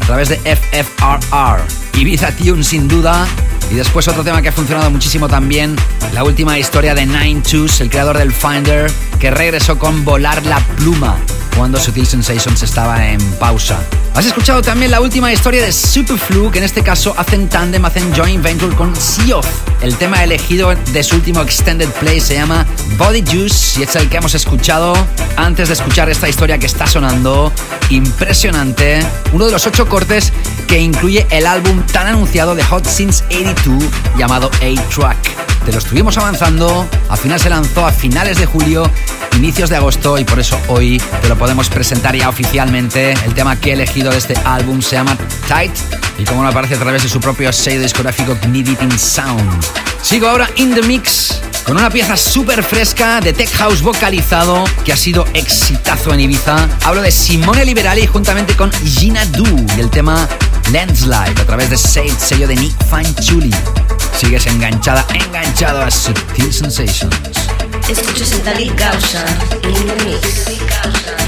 a través de FFRR. Ibiza Tune sin duda. Y después otro tema que ha funcionado muchísimo también, la última historia de Nine Twos, el creador del Finder, que regresó con Volar la Pluma cuando Sutil Sensations estaba en pausa. Has escuchado también la última historia de Superflu, que en este caso hacen tandem, hacen joint venture con Sioth. El tema elegido de su último extended play se llama Body Juice y es el que hemos escuchado antes de escuchar esta historia que está sonando. Impresionante. Uno de los ocho cortes que incluye el álbum tan anunciado de Hot Since 82 llamado A-Track. Te lo estuvimos avanzando, al final se lanzó a finales de julio, inicios de agosto y por eso hoy te lo podemos presentar ya oficialmente. El tema que he elegido de este álbum se llama Tight y como no aparece a través de su propio sello discográfico Knee Deep in Sound. Sigo ahora in the mix con una pieza súper fresca de tech house vocalizado que ha sido exitazo en Ibiza. Hablo de Simone Liberali juntamente con Gina Du y el tema Landslide a través de Save, sello de Nick Fanchuli. Sigues enganchada, enganchado a Sutil Sensations. Escuchas a David Gausa en el mix.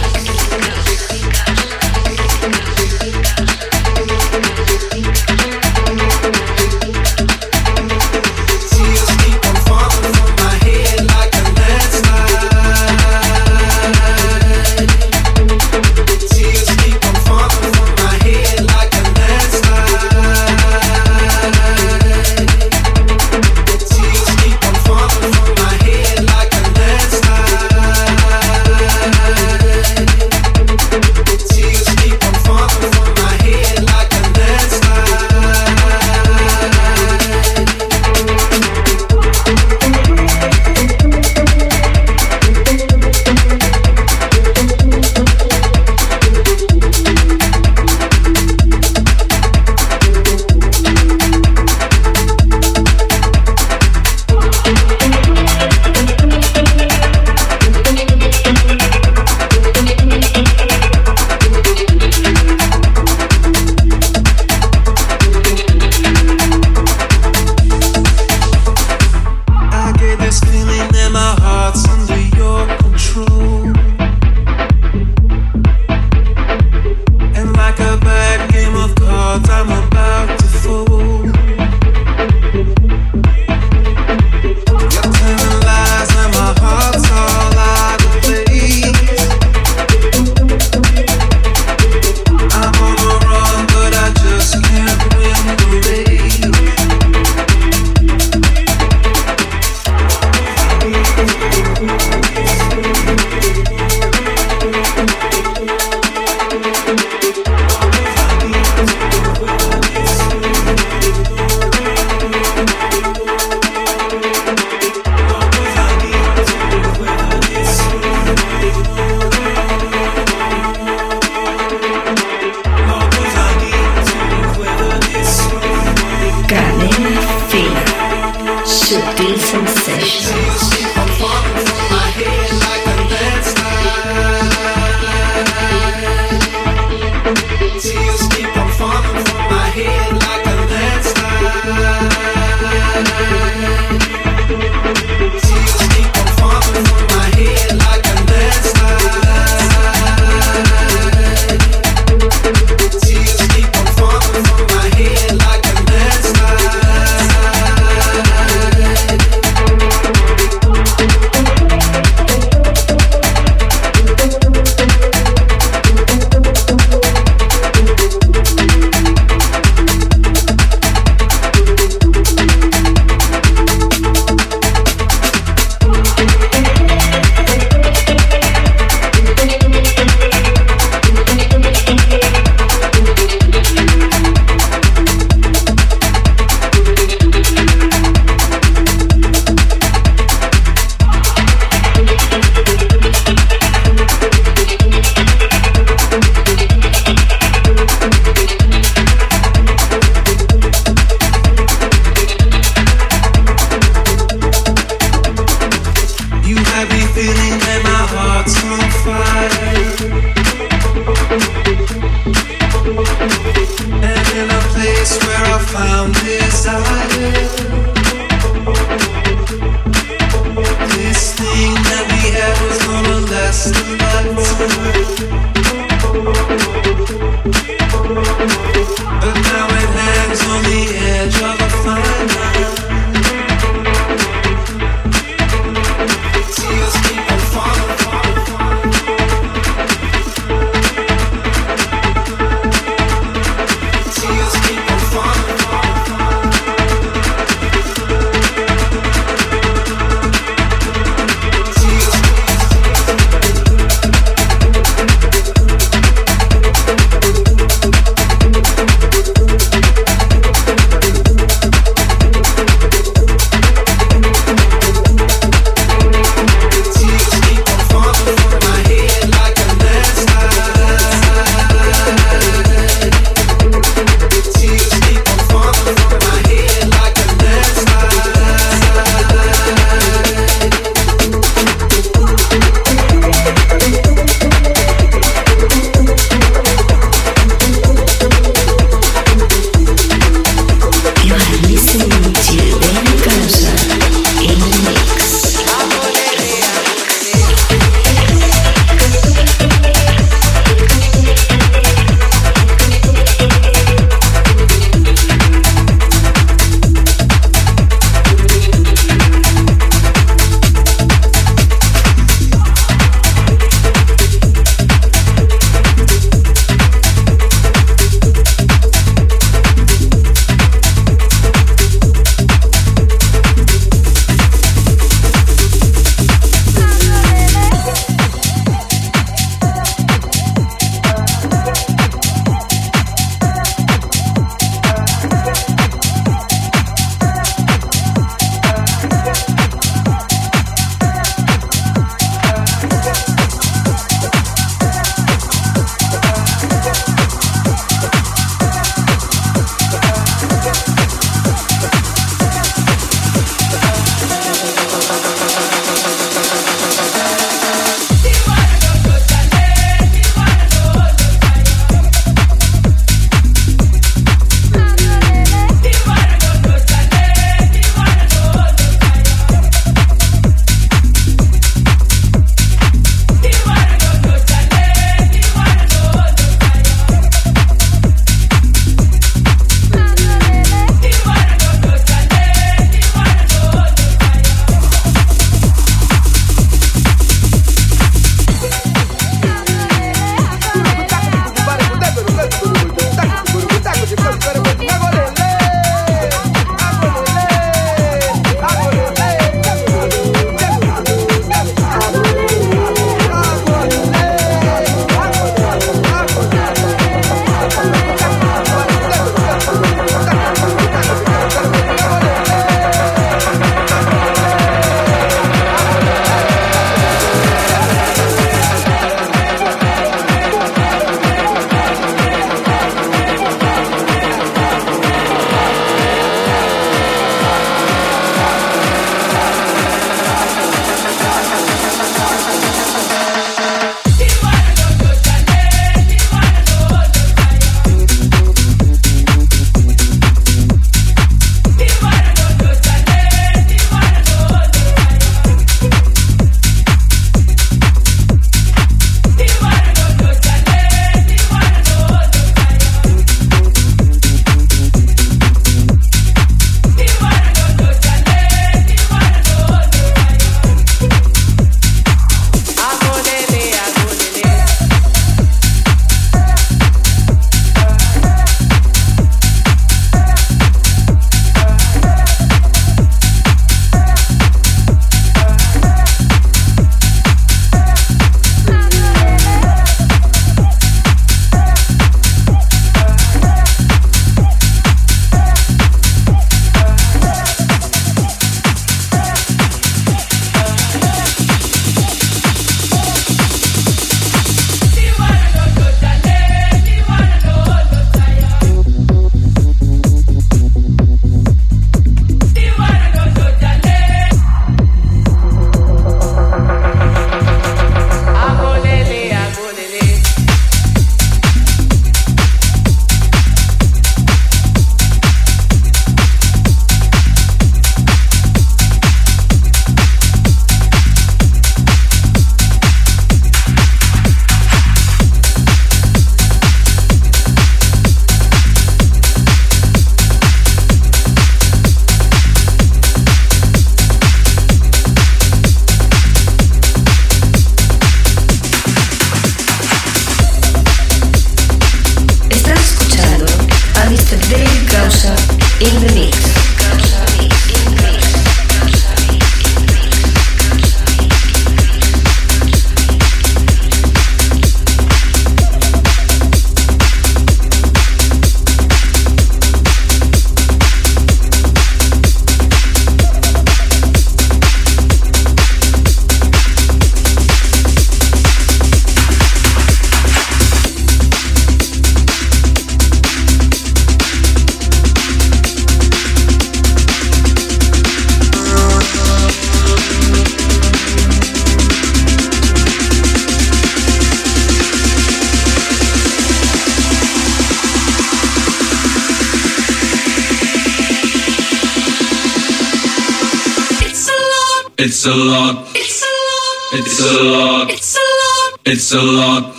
It's a lot. It's a lot. It's a lot. It's a lot. It's a lot.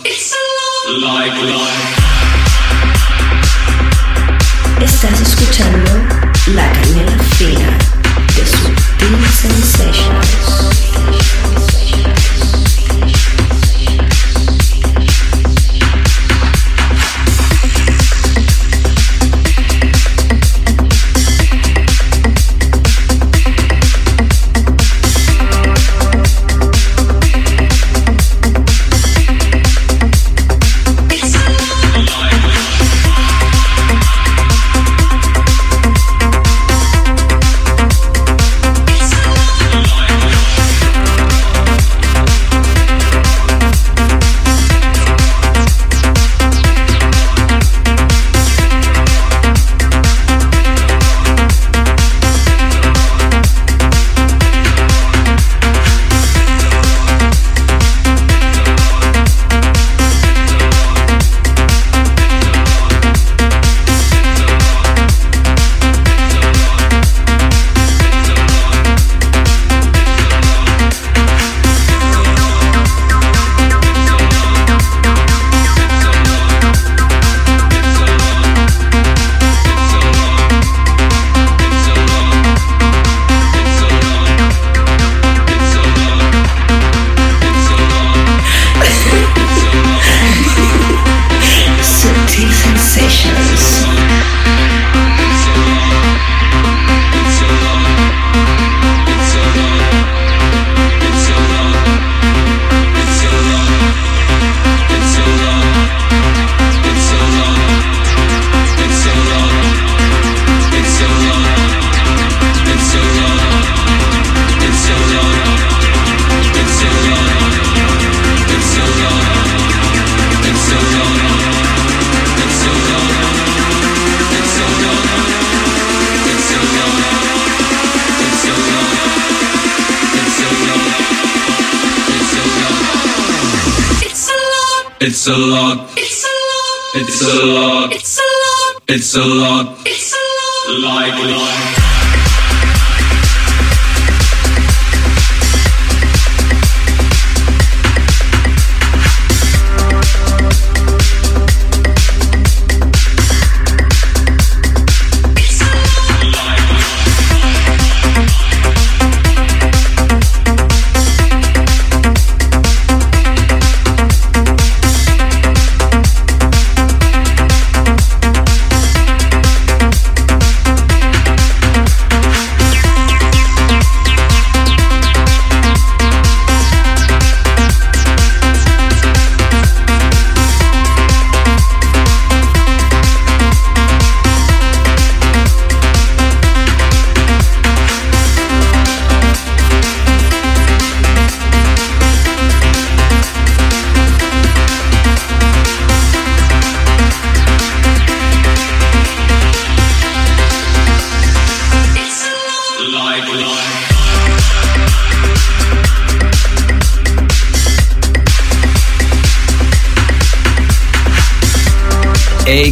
It's a lot. It's a lot. It's a lot. It's a lot. It's a lot.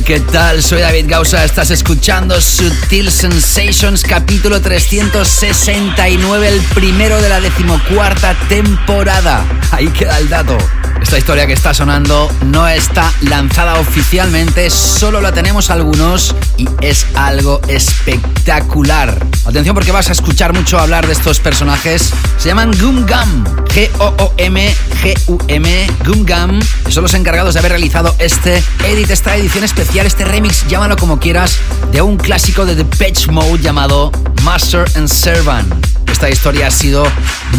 ¿Qué tal? Soy David Gausa, estás escuchando Sutil Sensations, capítulo 369, el primero de la decimocuarta temporada. Ahí queda el dato. Esta historia que está sonando no está lanzada oficialmente, solo la tenemos algunos y es algo espectacular. Atención porque vas a escuchar mucho hablar de estos personajes. Se llaman Gum Gum, G-O-O-M, G-U-M, Gum son los encargados de haber realizado este edit, esta edición especial, este remix, llámalo como quieras, de un clásico de The Patch Mode llamado Master and Servant. Esta historia ha sido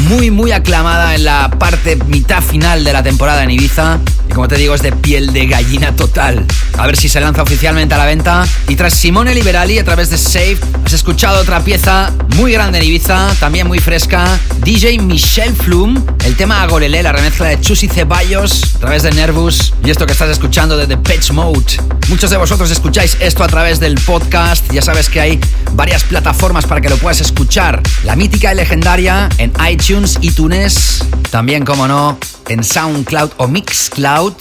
muy, muy aclamada en la parte mitad final de la temporada en Ibiza. Y como te digo, es de piel de gallina total. A ver si se lanza oficialmente a la venta. Y tras Simone Liberali, a través de Save, has escuchado otra pieza muy grande en Ibiza, también muy fresca. DJ Michelle Flum, el tema Agolele, la remezcla de Chus y Ceballos, a través de Nervous. Y esto que estás escuchando de The Patch Mode. Muchos de vosotros escucháis esto a través del podcast. Ya sabes que hay varias plataformas para que lo puedas escuchar. La mítica y legendaria en iTunes, iTunes, también, como no, en SoundCloud o Mixcloud.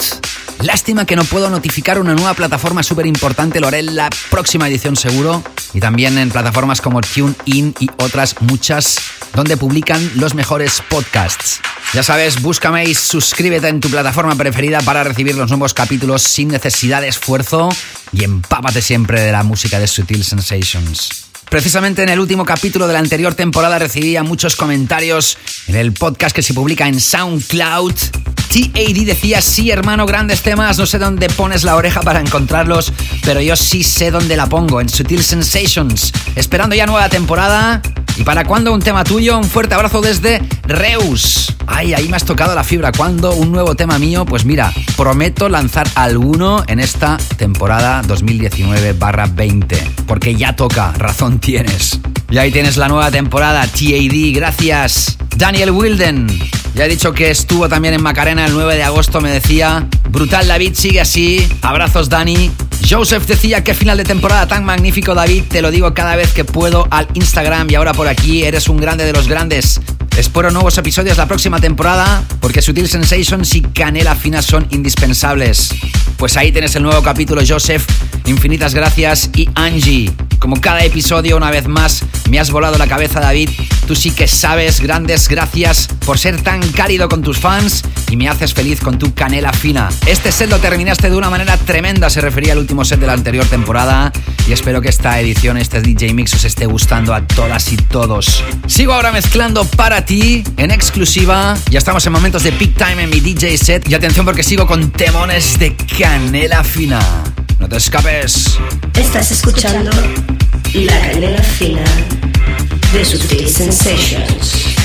Lástima que no puedo notificar una nueva plataforma súper importante, lo próxima edición seguro. Y también en plataformas como TuneIn y otras muchas donde publican los mejores podcasts. Ya sabes, búscame y suscríbete en tu plataforma preferida para recibir los nuevos capítulos sin necesidad de esfuerzo y empápate siempre de la música de Sutil Sensations. Precisamente en el último capítulo de la anterior temporada recibía muchos comentarios en el podcast que se publica en SoundCloud. TAD decía, sí hermano, grandes temas, no sé dónde pones la oreja para encontrarlos, pero yo sí sé dónde la pongo, en Sutil Sensations. Esperando ya nueva temporada. ¿Y para cuándo un tema tuyo? Un fuerte abrazo desde Reus. Ay, ahí me has tocado la fibra. ¿Cuándo un nuevo tema mío? Pues mira, prometo lanzar alguno en esta temporada 2019-20. Porque ya toca, razón tienes. Y ahí tienes la nueva temporada, TAD, gracias. Daniel Wilden. Ya he dicho que estuvo también en Macarena el 9 de agosto, me decía. Brutal David, sigue así. Abrazos, Dani. Joseph decía que final de temporada tan magnífico, David. Te lo digo cada vez que puedo al Instagram y ahora por aquí. Eres un grande de los grandes. Espero nuevos episodios la próxima temporada porque Sutil Sensations y Canela Fina son indispensables. Pues ahí tienes el nuevo capítulo, Joseph. Infinitas gracias. Y Angie, como cada episodio, una vez más, me has volado la cabeza, David. Tú sí que sabes. Grandes gracias por ser tan cálido con tus fans y me haces feliz con tu canela fina. Este set lo terminaste de una manera tremenda, se refería al último set de la anterior temporada. Y espero que esta edición, este DJ Mix, os esté gustando a todas y todos. Sigo ahora mezclando para ti en exclusiva. Ya estamos en momentos de peak time en mi DJ set. Y atención porque sigo con temones de canela fina. No te escapes. Estás escuchando La Canela Fina de Sutil Sensations.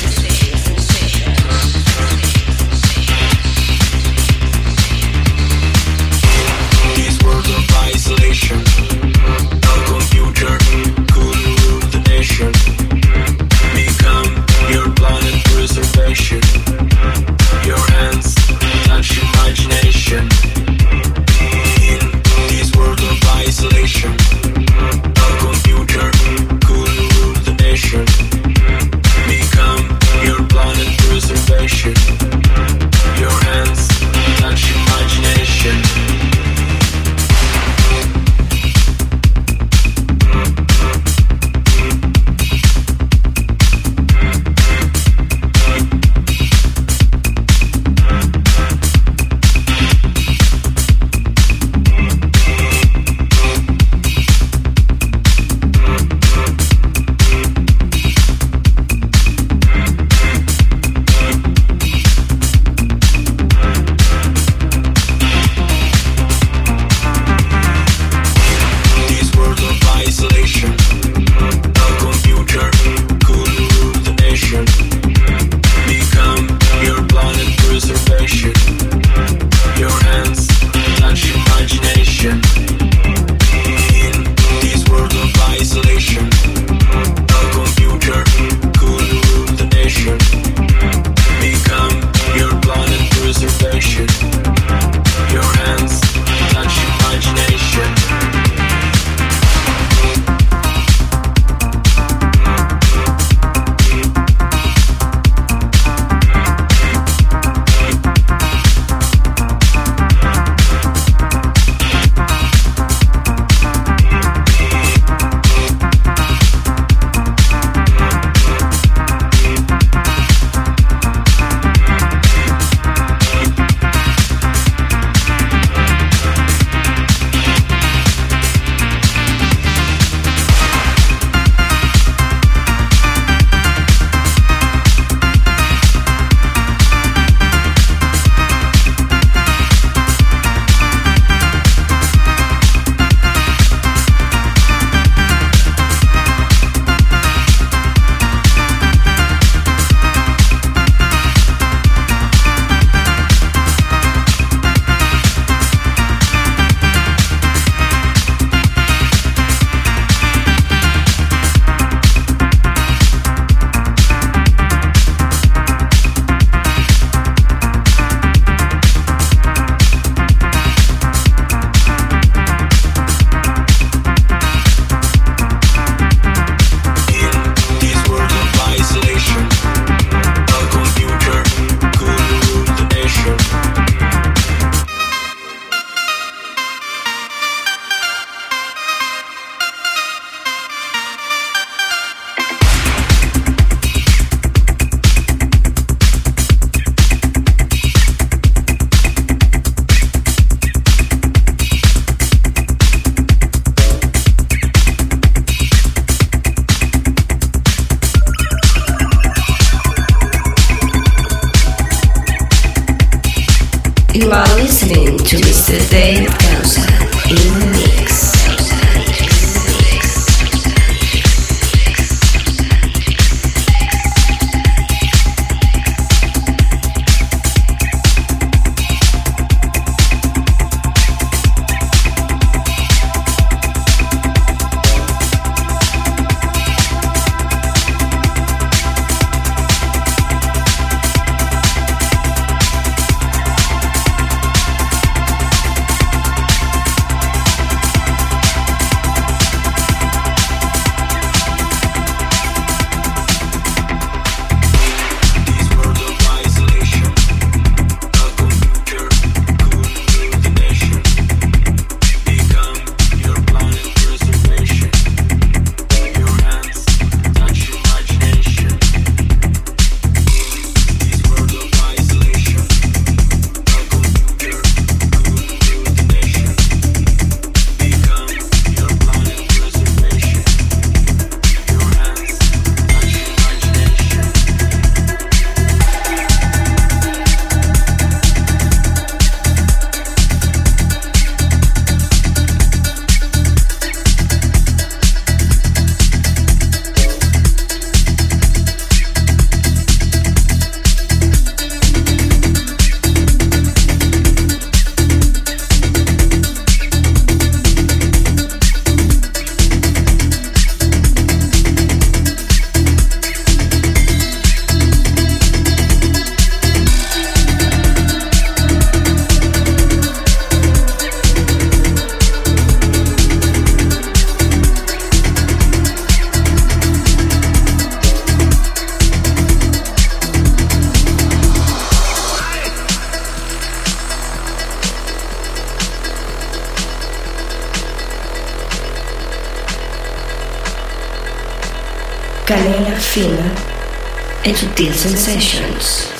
En Sutil Sensations.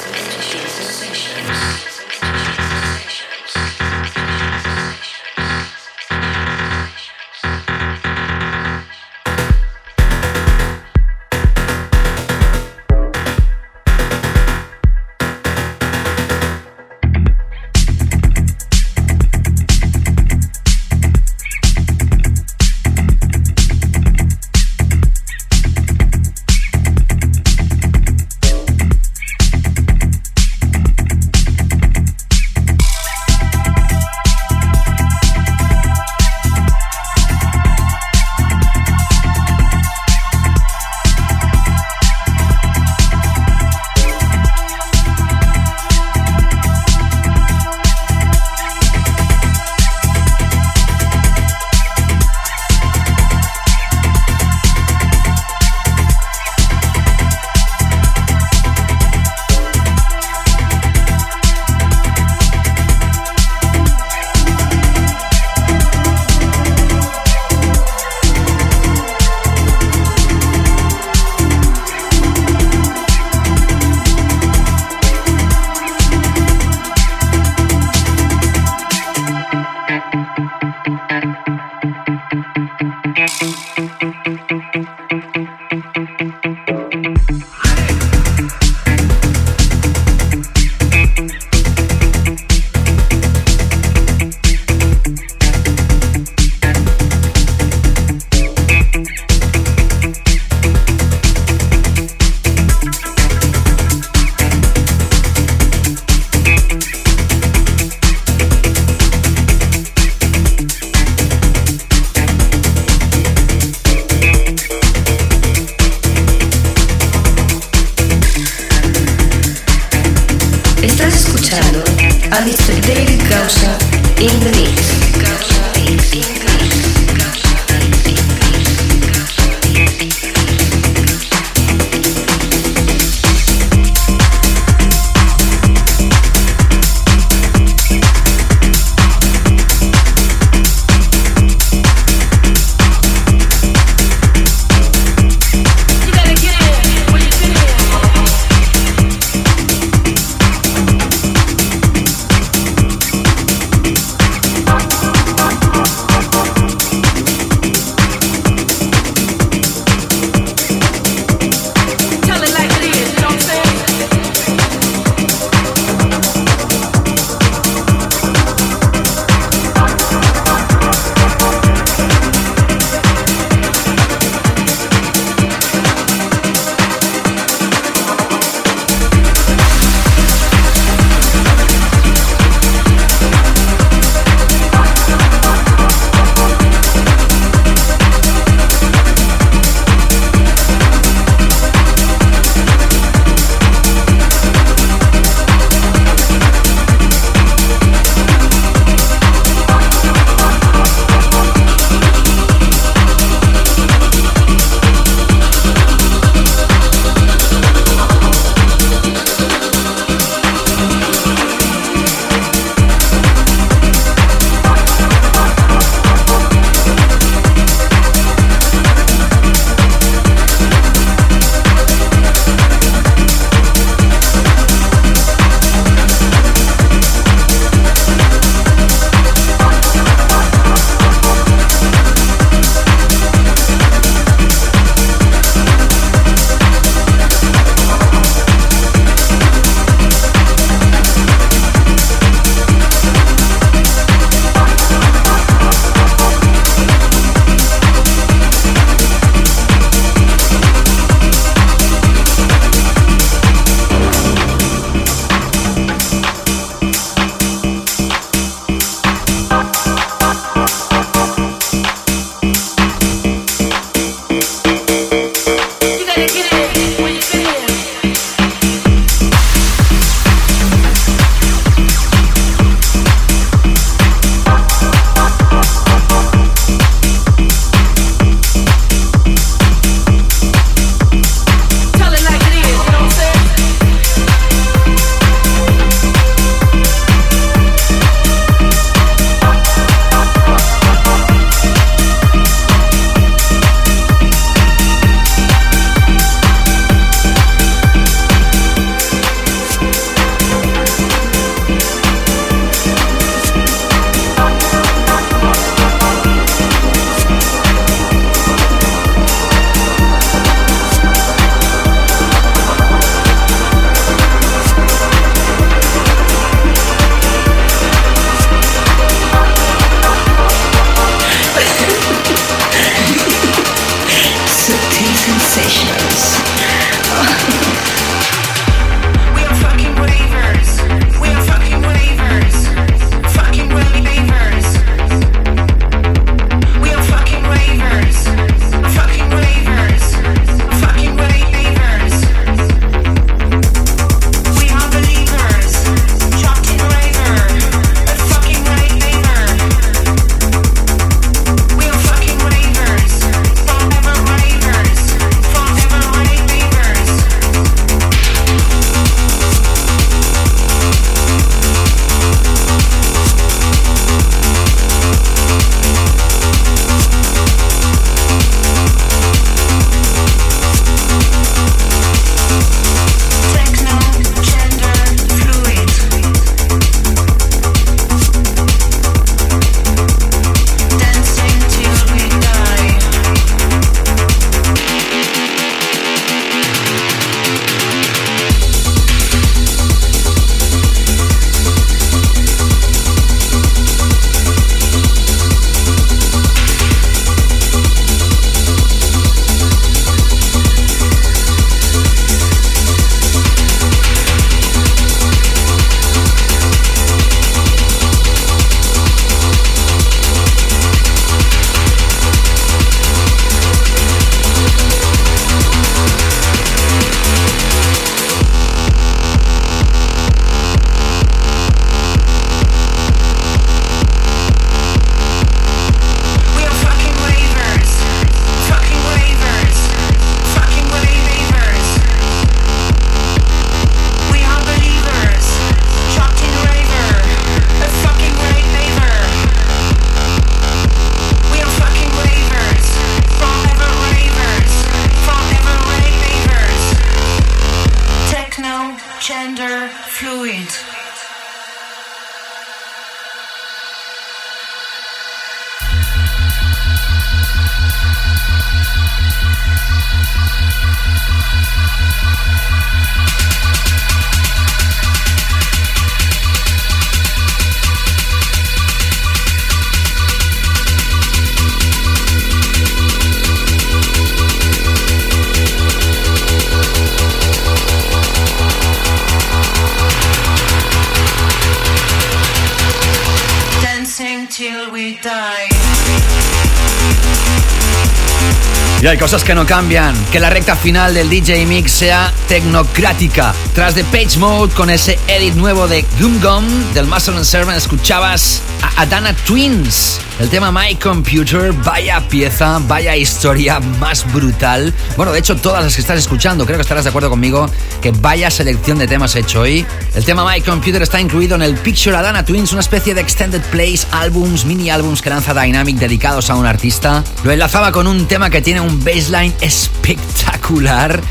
Y hay cosas que no cambian. Que la recta final del DJ Mix sea tecnocrática. Tras de Page Mode, con ese edit nuevo de Gum Gum del Muscle and Servant, escuchabas a Adana Twins. El tema My Computer, vaya pieza, vaya historia más brutal. Bueno, de hecho, todas las que estás escuchando, creo que estarás de acuerdo conmigo, que vaya selección de temas hecho hoy. El tema My Computer está incluido en el Picture Adana Twins, una especie de extended plays, álbums, mini álbums que lanza Dynamic dedicados a un artista. Lo enlazaba con un tema que tiene un baseline espectacular.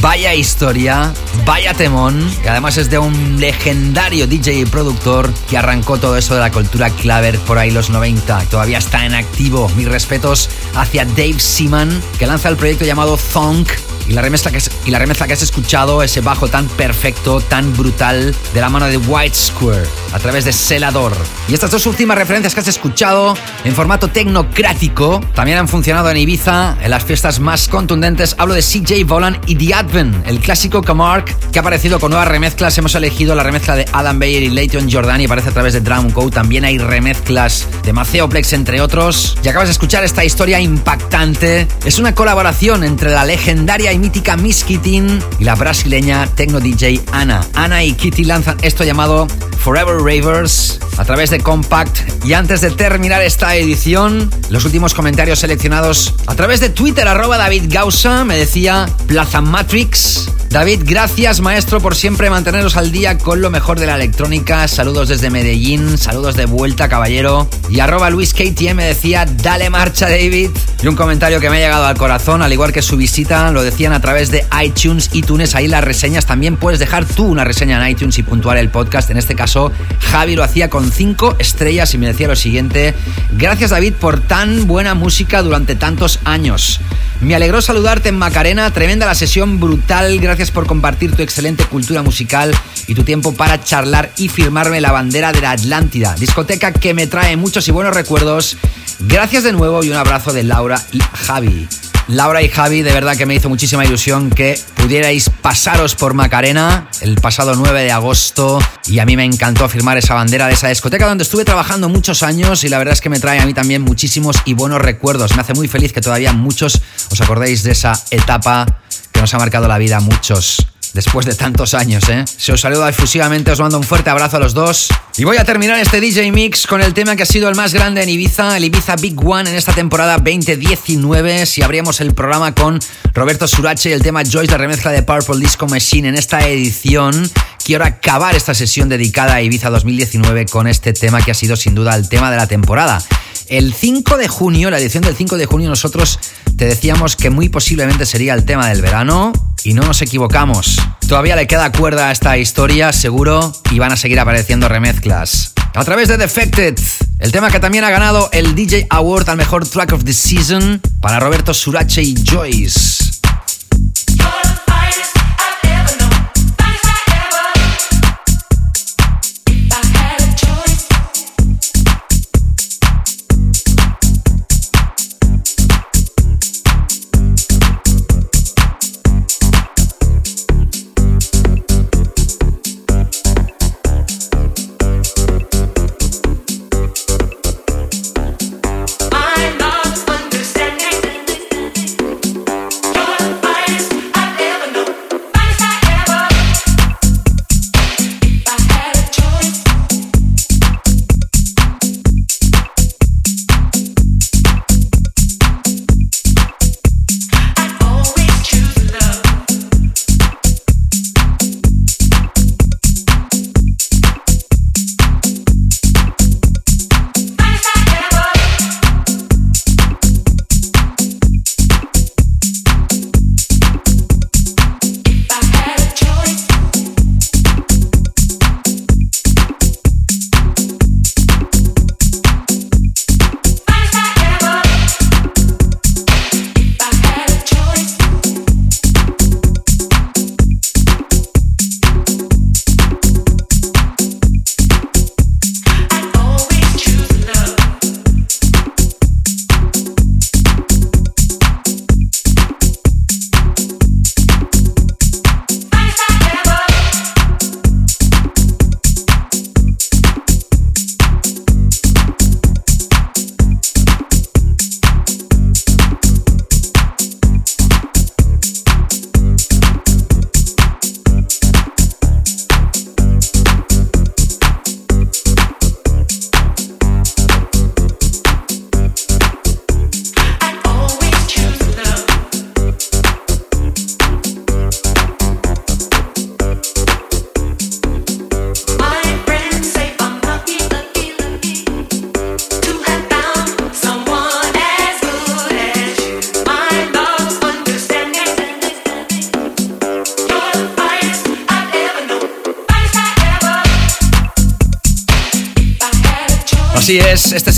Vaya historia, vaya temón. Y además es de un legendario DJ y productor que arrancó todo eso de la cultura claver por ahí los 90. Todavía está en activo. Mis respetos hacia Dave Seaman, que lanza el proyecto llamado Thunk. Y la, remezcla que has, y la remezcla que has escuchado, ese bajo tan perfecto, tan brutal, de la mano de White Square, a través de Celador. Y estas dos últimas referencias que has escuchado, en formato tecnocrático, también han funcionado en Ibiza, en las fiestas más contundentes. Hablo de CJ Volan y The Advent, el clásico Camargue, que ha aparecido con nuevas remezclas. Hemos elegido la remezcla de Adam Bayer y Leighton Jordan, y aparece a través de Drum Co. También hay remezclas de Maceoplex, entre otros. Y acabas de escuchar esta historia impactante. Es una colaboración entre la legendaria y mítica Miss Kittin y la brasileña techno DJ Ana. Ana y Kitty lanzan esto llamado Forever Ravers a través de Compact. Y antes de terminar esta edición, los últimos comentarios seleccionados a través de Twitter, arroba David Gausa, me decía Plaza Matrix. David, gracias maestro por siempre manteneros al día con lo mejor de la electrónica. Saludos desde Medellín, saludos de vuelta, caballero. Y arroba Luis KTM decía, dale marcha David. Y un comentario que me ha llegado al corazón, al igual que su visita, lo a través de iTunes, iTunes, ahí las reseñas. También puedes dejar tú una reseña en iTunes y puntuar el podcast. En este caso, Javi lo hacía con cinco estrellas y me decía lo siguiente. Gracias David por tan buena música durante tantos años. Me alegró saludarte en Macarena, tremenda la sesión, brutal. Gracias por compartir tu excelente cultura musical y tu tiempo para charlar y firmarme la bandera de la Atlántida, discoteca que me trae muchos y buenos recuerdos. Gracias de nuevo y un abrazo de Laura y Javi. Laura y Javi, de verdad que me hizo muchísima ilusión que pudierais pasaros por Macarena el pasado 9 de agosto y a mí me encantó firmar esa bandera de esa discoteca donde estuve trabajando muchos años y la verdad es que me trae a mí también muchísimos y buenos recuerdos. Me hace muy feliz que todavía muchos os acordéis de esa etapa que nos ha marcado la vida a muchos después de tantos años, ¿eh? Se os saluda efusivamente, os mando un fuerte abrazo a los dos. Y voy a terminar este DJ Mix con el tema que ha sido el más grande en Ibiza, el Ibiza Big One en esta temporada 2019. Si abríamos el programa con Roberto Surache y el tema Joyce, la remezcla de Purple Disco Machine en esta edición, quiero acabar esta sesión dedicada a Ibiza 2019 con este tema que ha sido sin duda el tema de la temporada. El 5 de junio, la edición del 5 de junio, nosotros te decíamos que muy posiblemente sería el tema del verano y no nos equivocamos. Todavía le queda cuerda a esta historia, seguro, y van a seguir apareciendo remezclas. A través de Defected, el tema que también ha ganado el DJ Award al mejor track of the season para Roberto Surache y Joyce.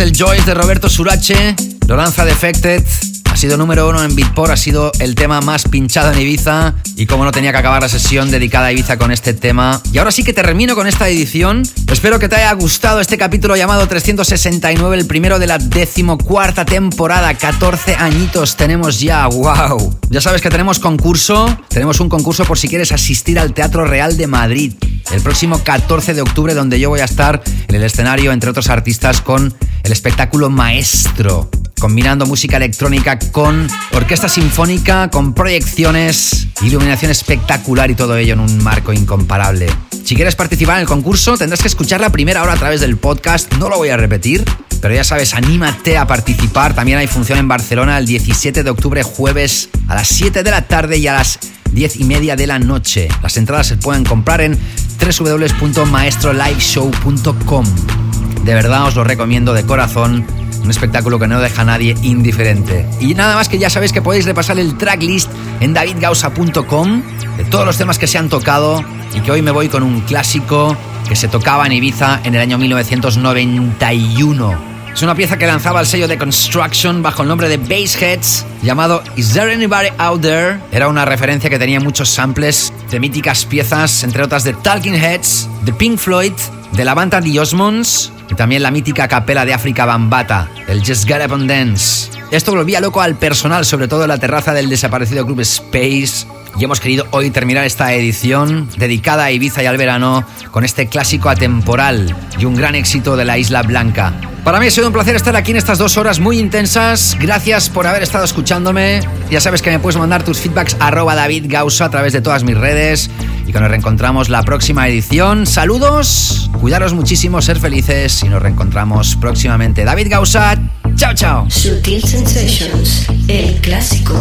El Joyce de Roberto Surache, lo lanza Defected. Ha sido número uno en Beatport, ha sido el tema más pinchado en Ibiza. Y como no tenía que acabar la sesión dedicada a Ibiza con este tema. Y ahora sí que termino con esta edición. Espero que te haya gustado este capítulo llamado 369, el primero de la decimocuarta temporada. 14 añitos tenemos ya, wow. Ya sabes que tenemos concurso. Tenemos un concurso por si quieres asistir al Teatro Real de Madrid. El próximo 14 de octubre, donde yo voy a estar en el escenario, entre otros artistas, con el espectáculo Maestro combinando música electrónica con orquesta sinfónica, con proyecciones, iluminación espectacular y todo ello en un marco incomparable. Si quieres participar en el concurso, tendrás que escuchar la primera hora a través del podcast, no lo voy a repetir, pero ya sabes, anímate a participar. También hay función en Barcelona el 17 de octubre, jueves, a las 7 de la tarde y a las 10 y media de la noche. Las entradas se pueden comprar en www.maestroliveshow.com. De verdad os lo recomiendo de corazón un espectáculo que no deja a nadie indiferente. Y nada más que ya sabéis que podéis repasar el tracklist en davidgausa.com de todos los temas que se han tocado y que hoy me voy con un clásico que se tocaba en Ibiza en el año 1991. Es una pieza que lanzaba el sello de Construction bajo el nombre de Bassheads, llamado Is There Anybody Out There? Era una referencia que tenía muchos samples de míticas piezas, entre otras de Talking Heads, de Pink Floyd, de la banda The Osmonds y también la mítica capela de África Bambata, el Just Get Up Dance. Esto volvía loco al personal, sobre todo en la terraza del desaparecido club Space. Y hemos querido hoy terminar esta edición dedicada a Ibiza y al verano con este clásico atemporal y un gran éxito de la Isla Blanca. Para mí ha sido un placer estar aquí en estas dos horas muy intensas. Gracias por haber estado escuchándome. Ya sabes que me puedes mandar tus feedbacks arroba David Gausa a través de todas mis redes y que nos reencontramos la próxima edición. Saludos, cuidaros muchísimo, ser felices y nos reencontramos próximamente. David Gausa, chao chao. Sutil Sensations. El clásico.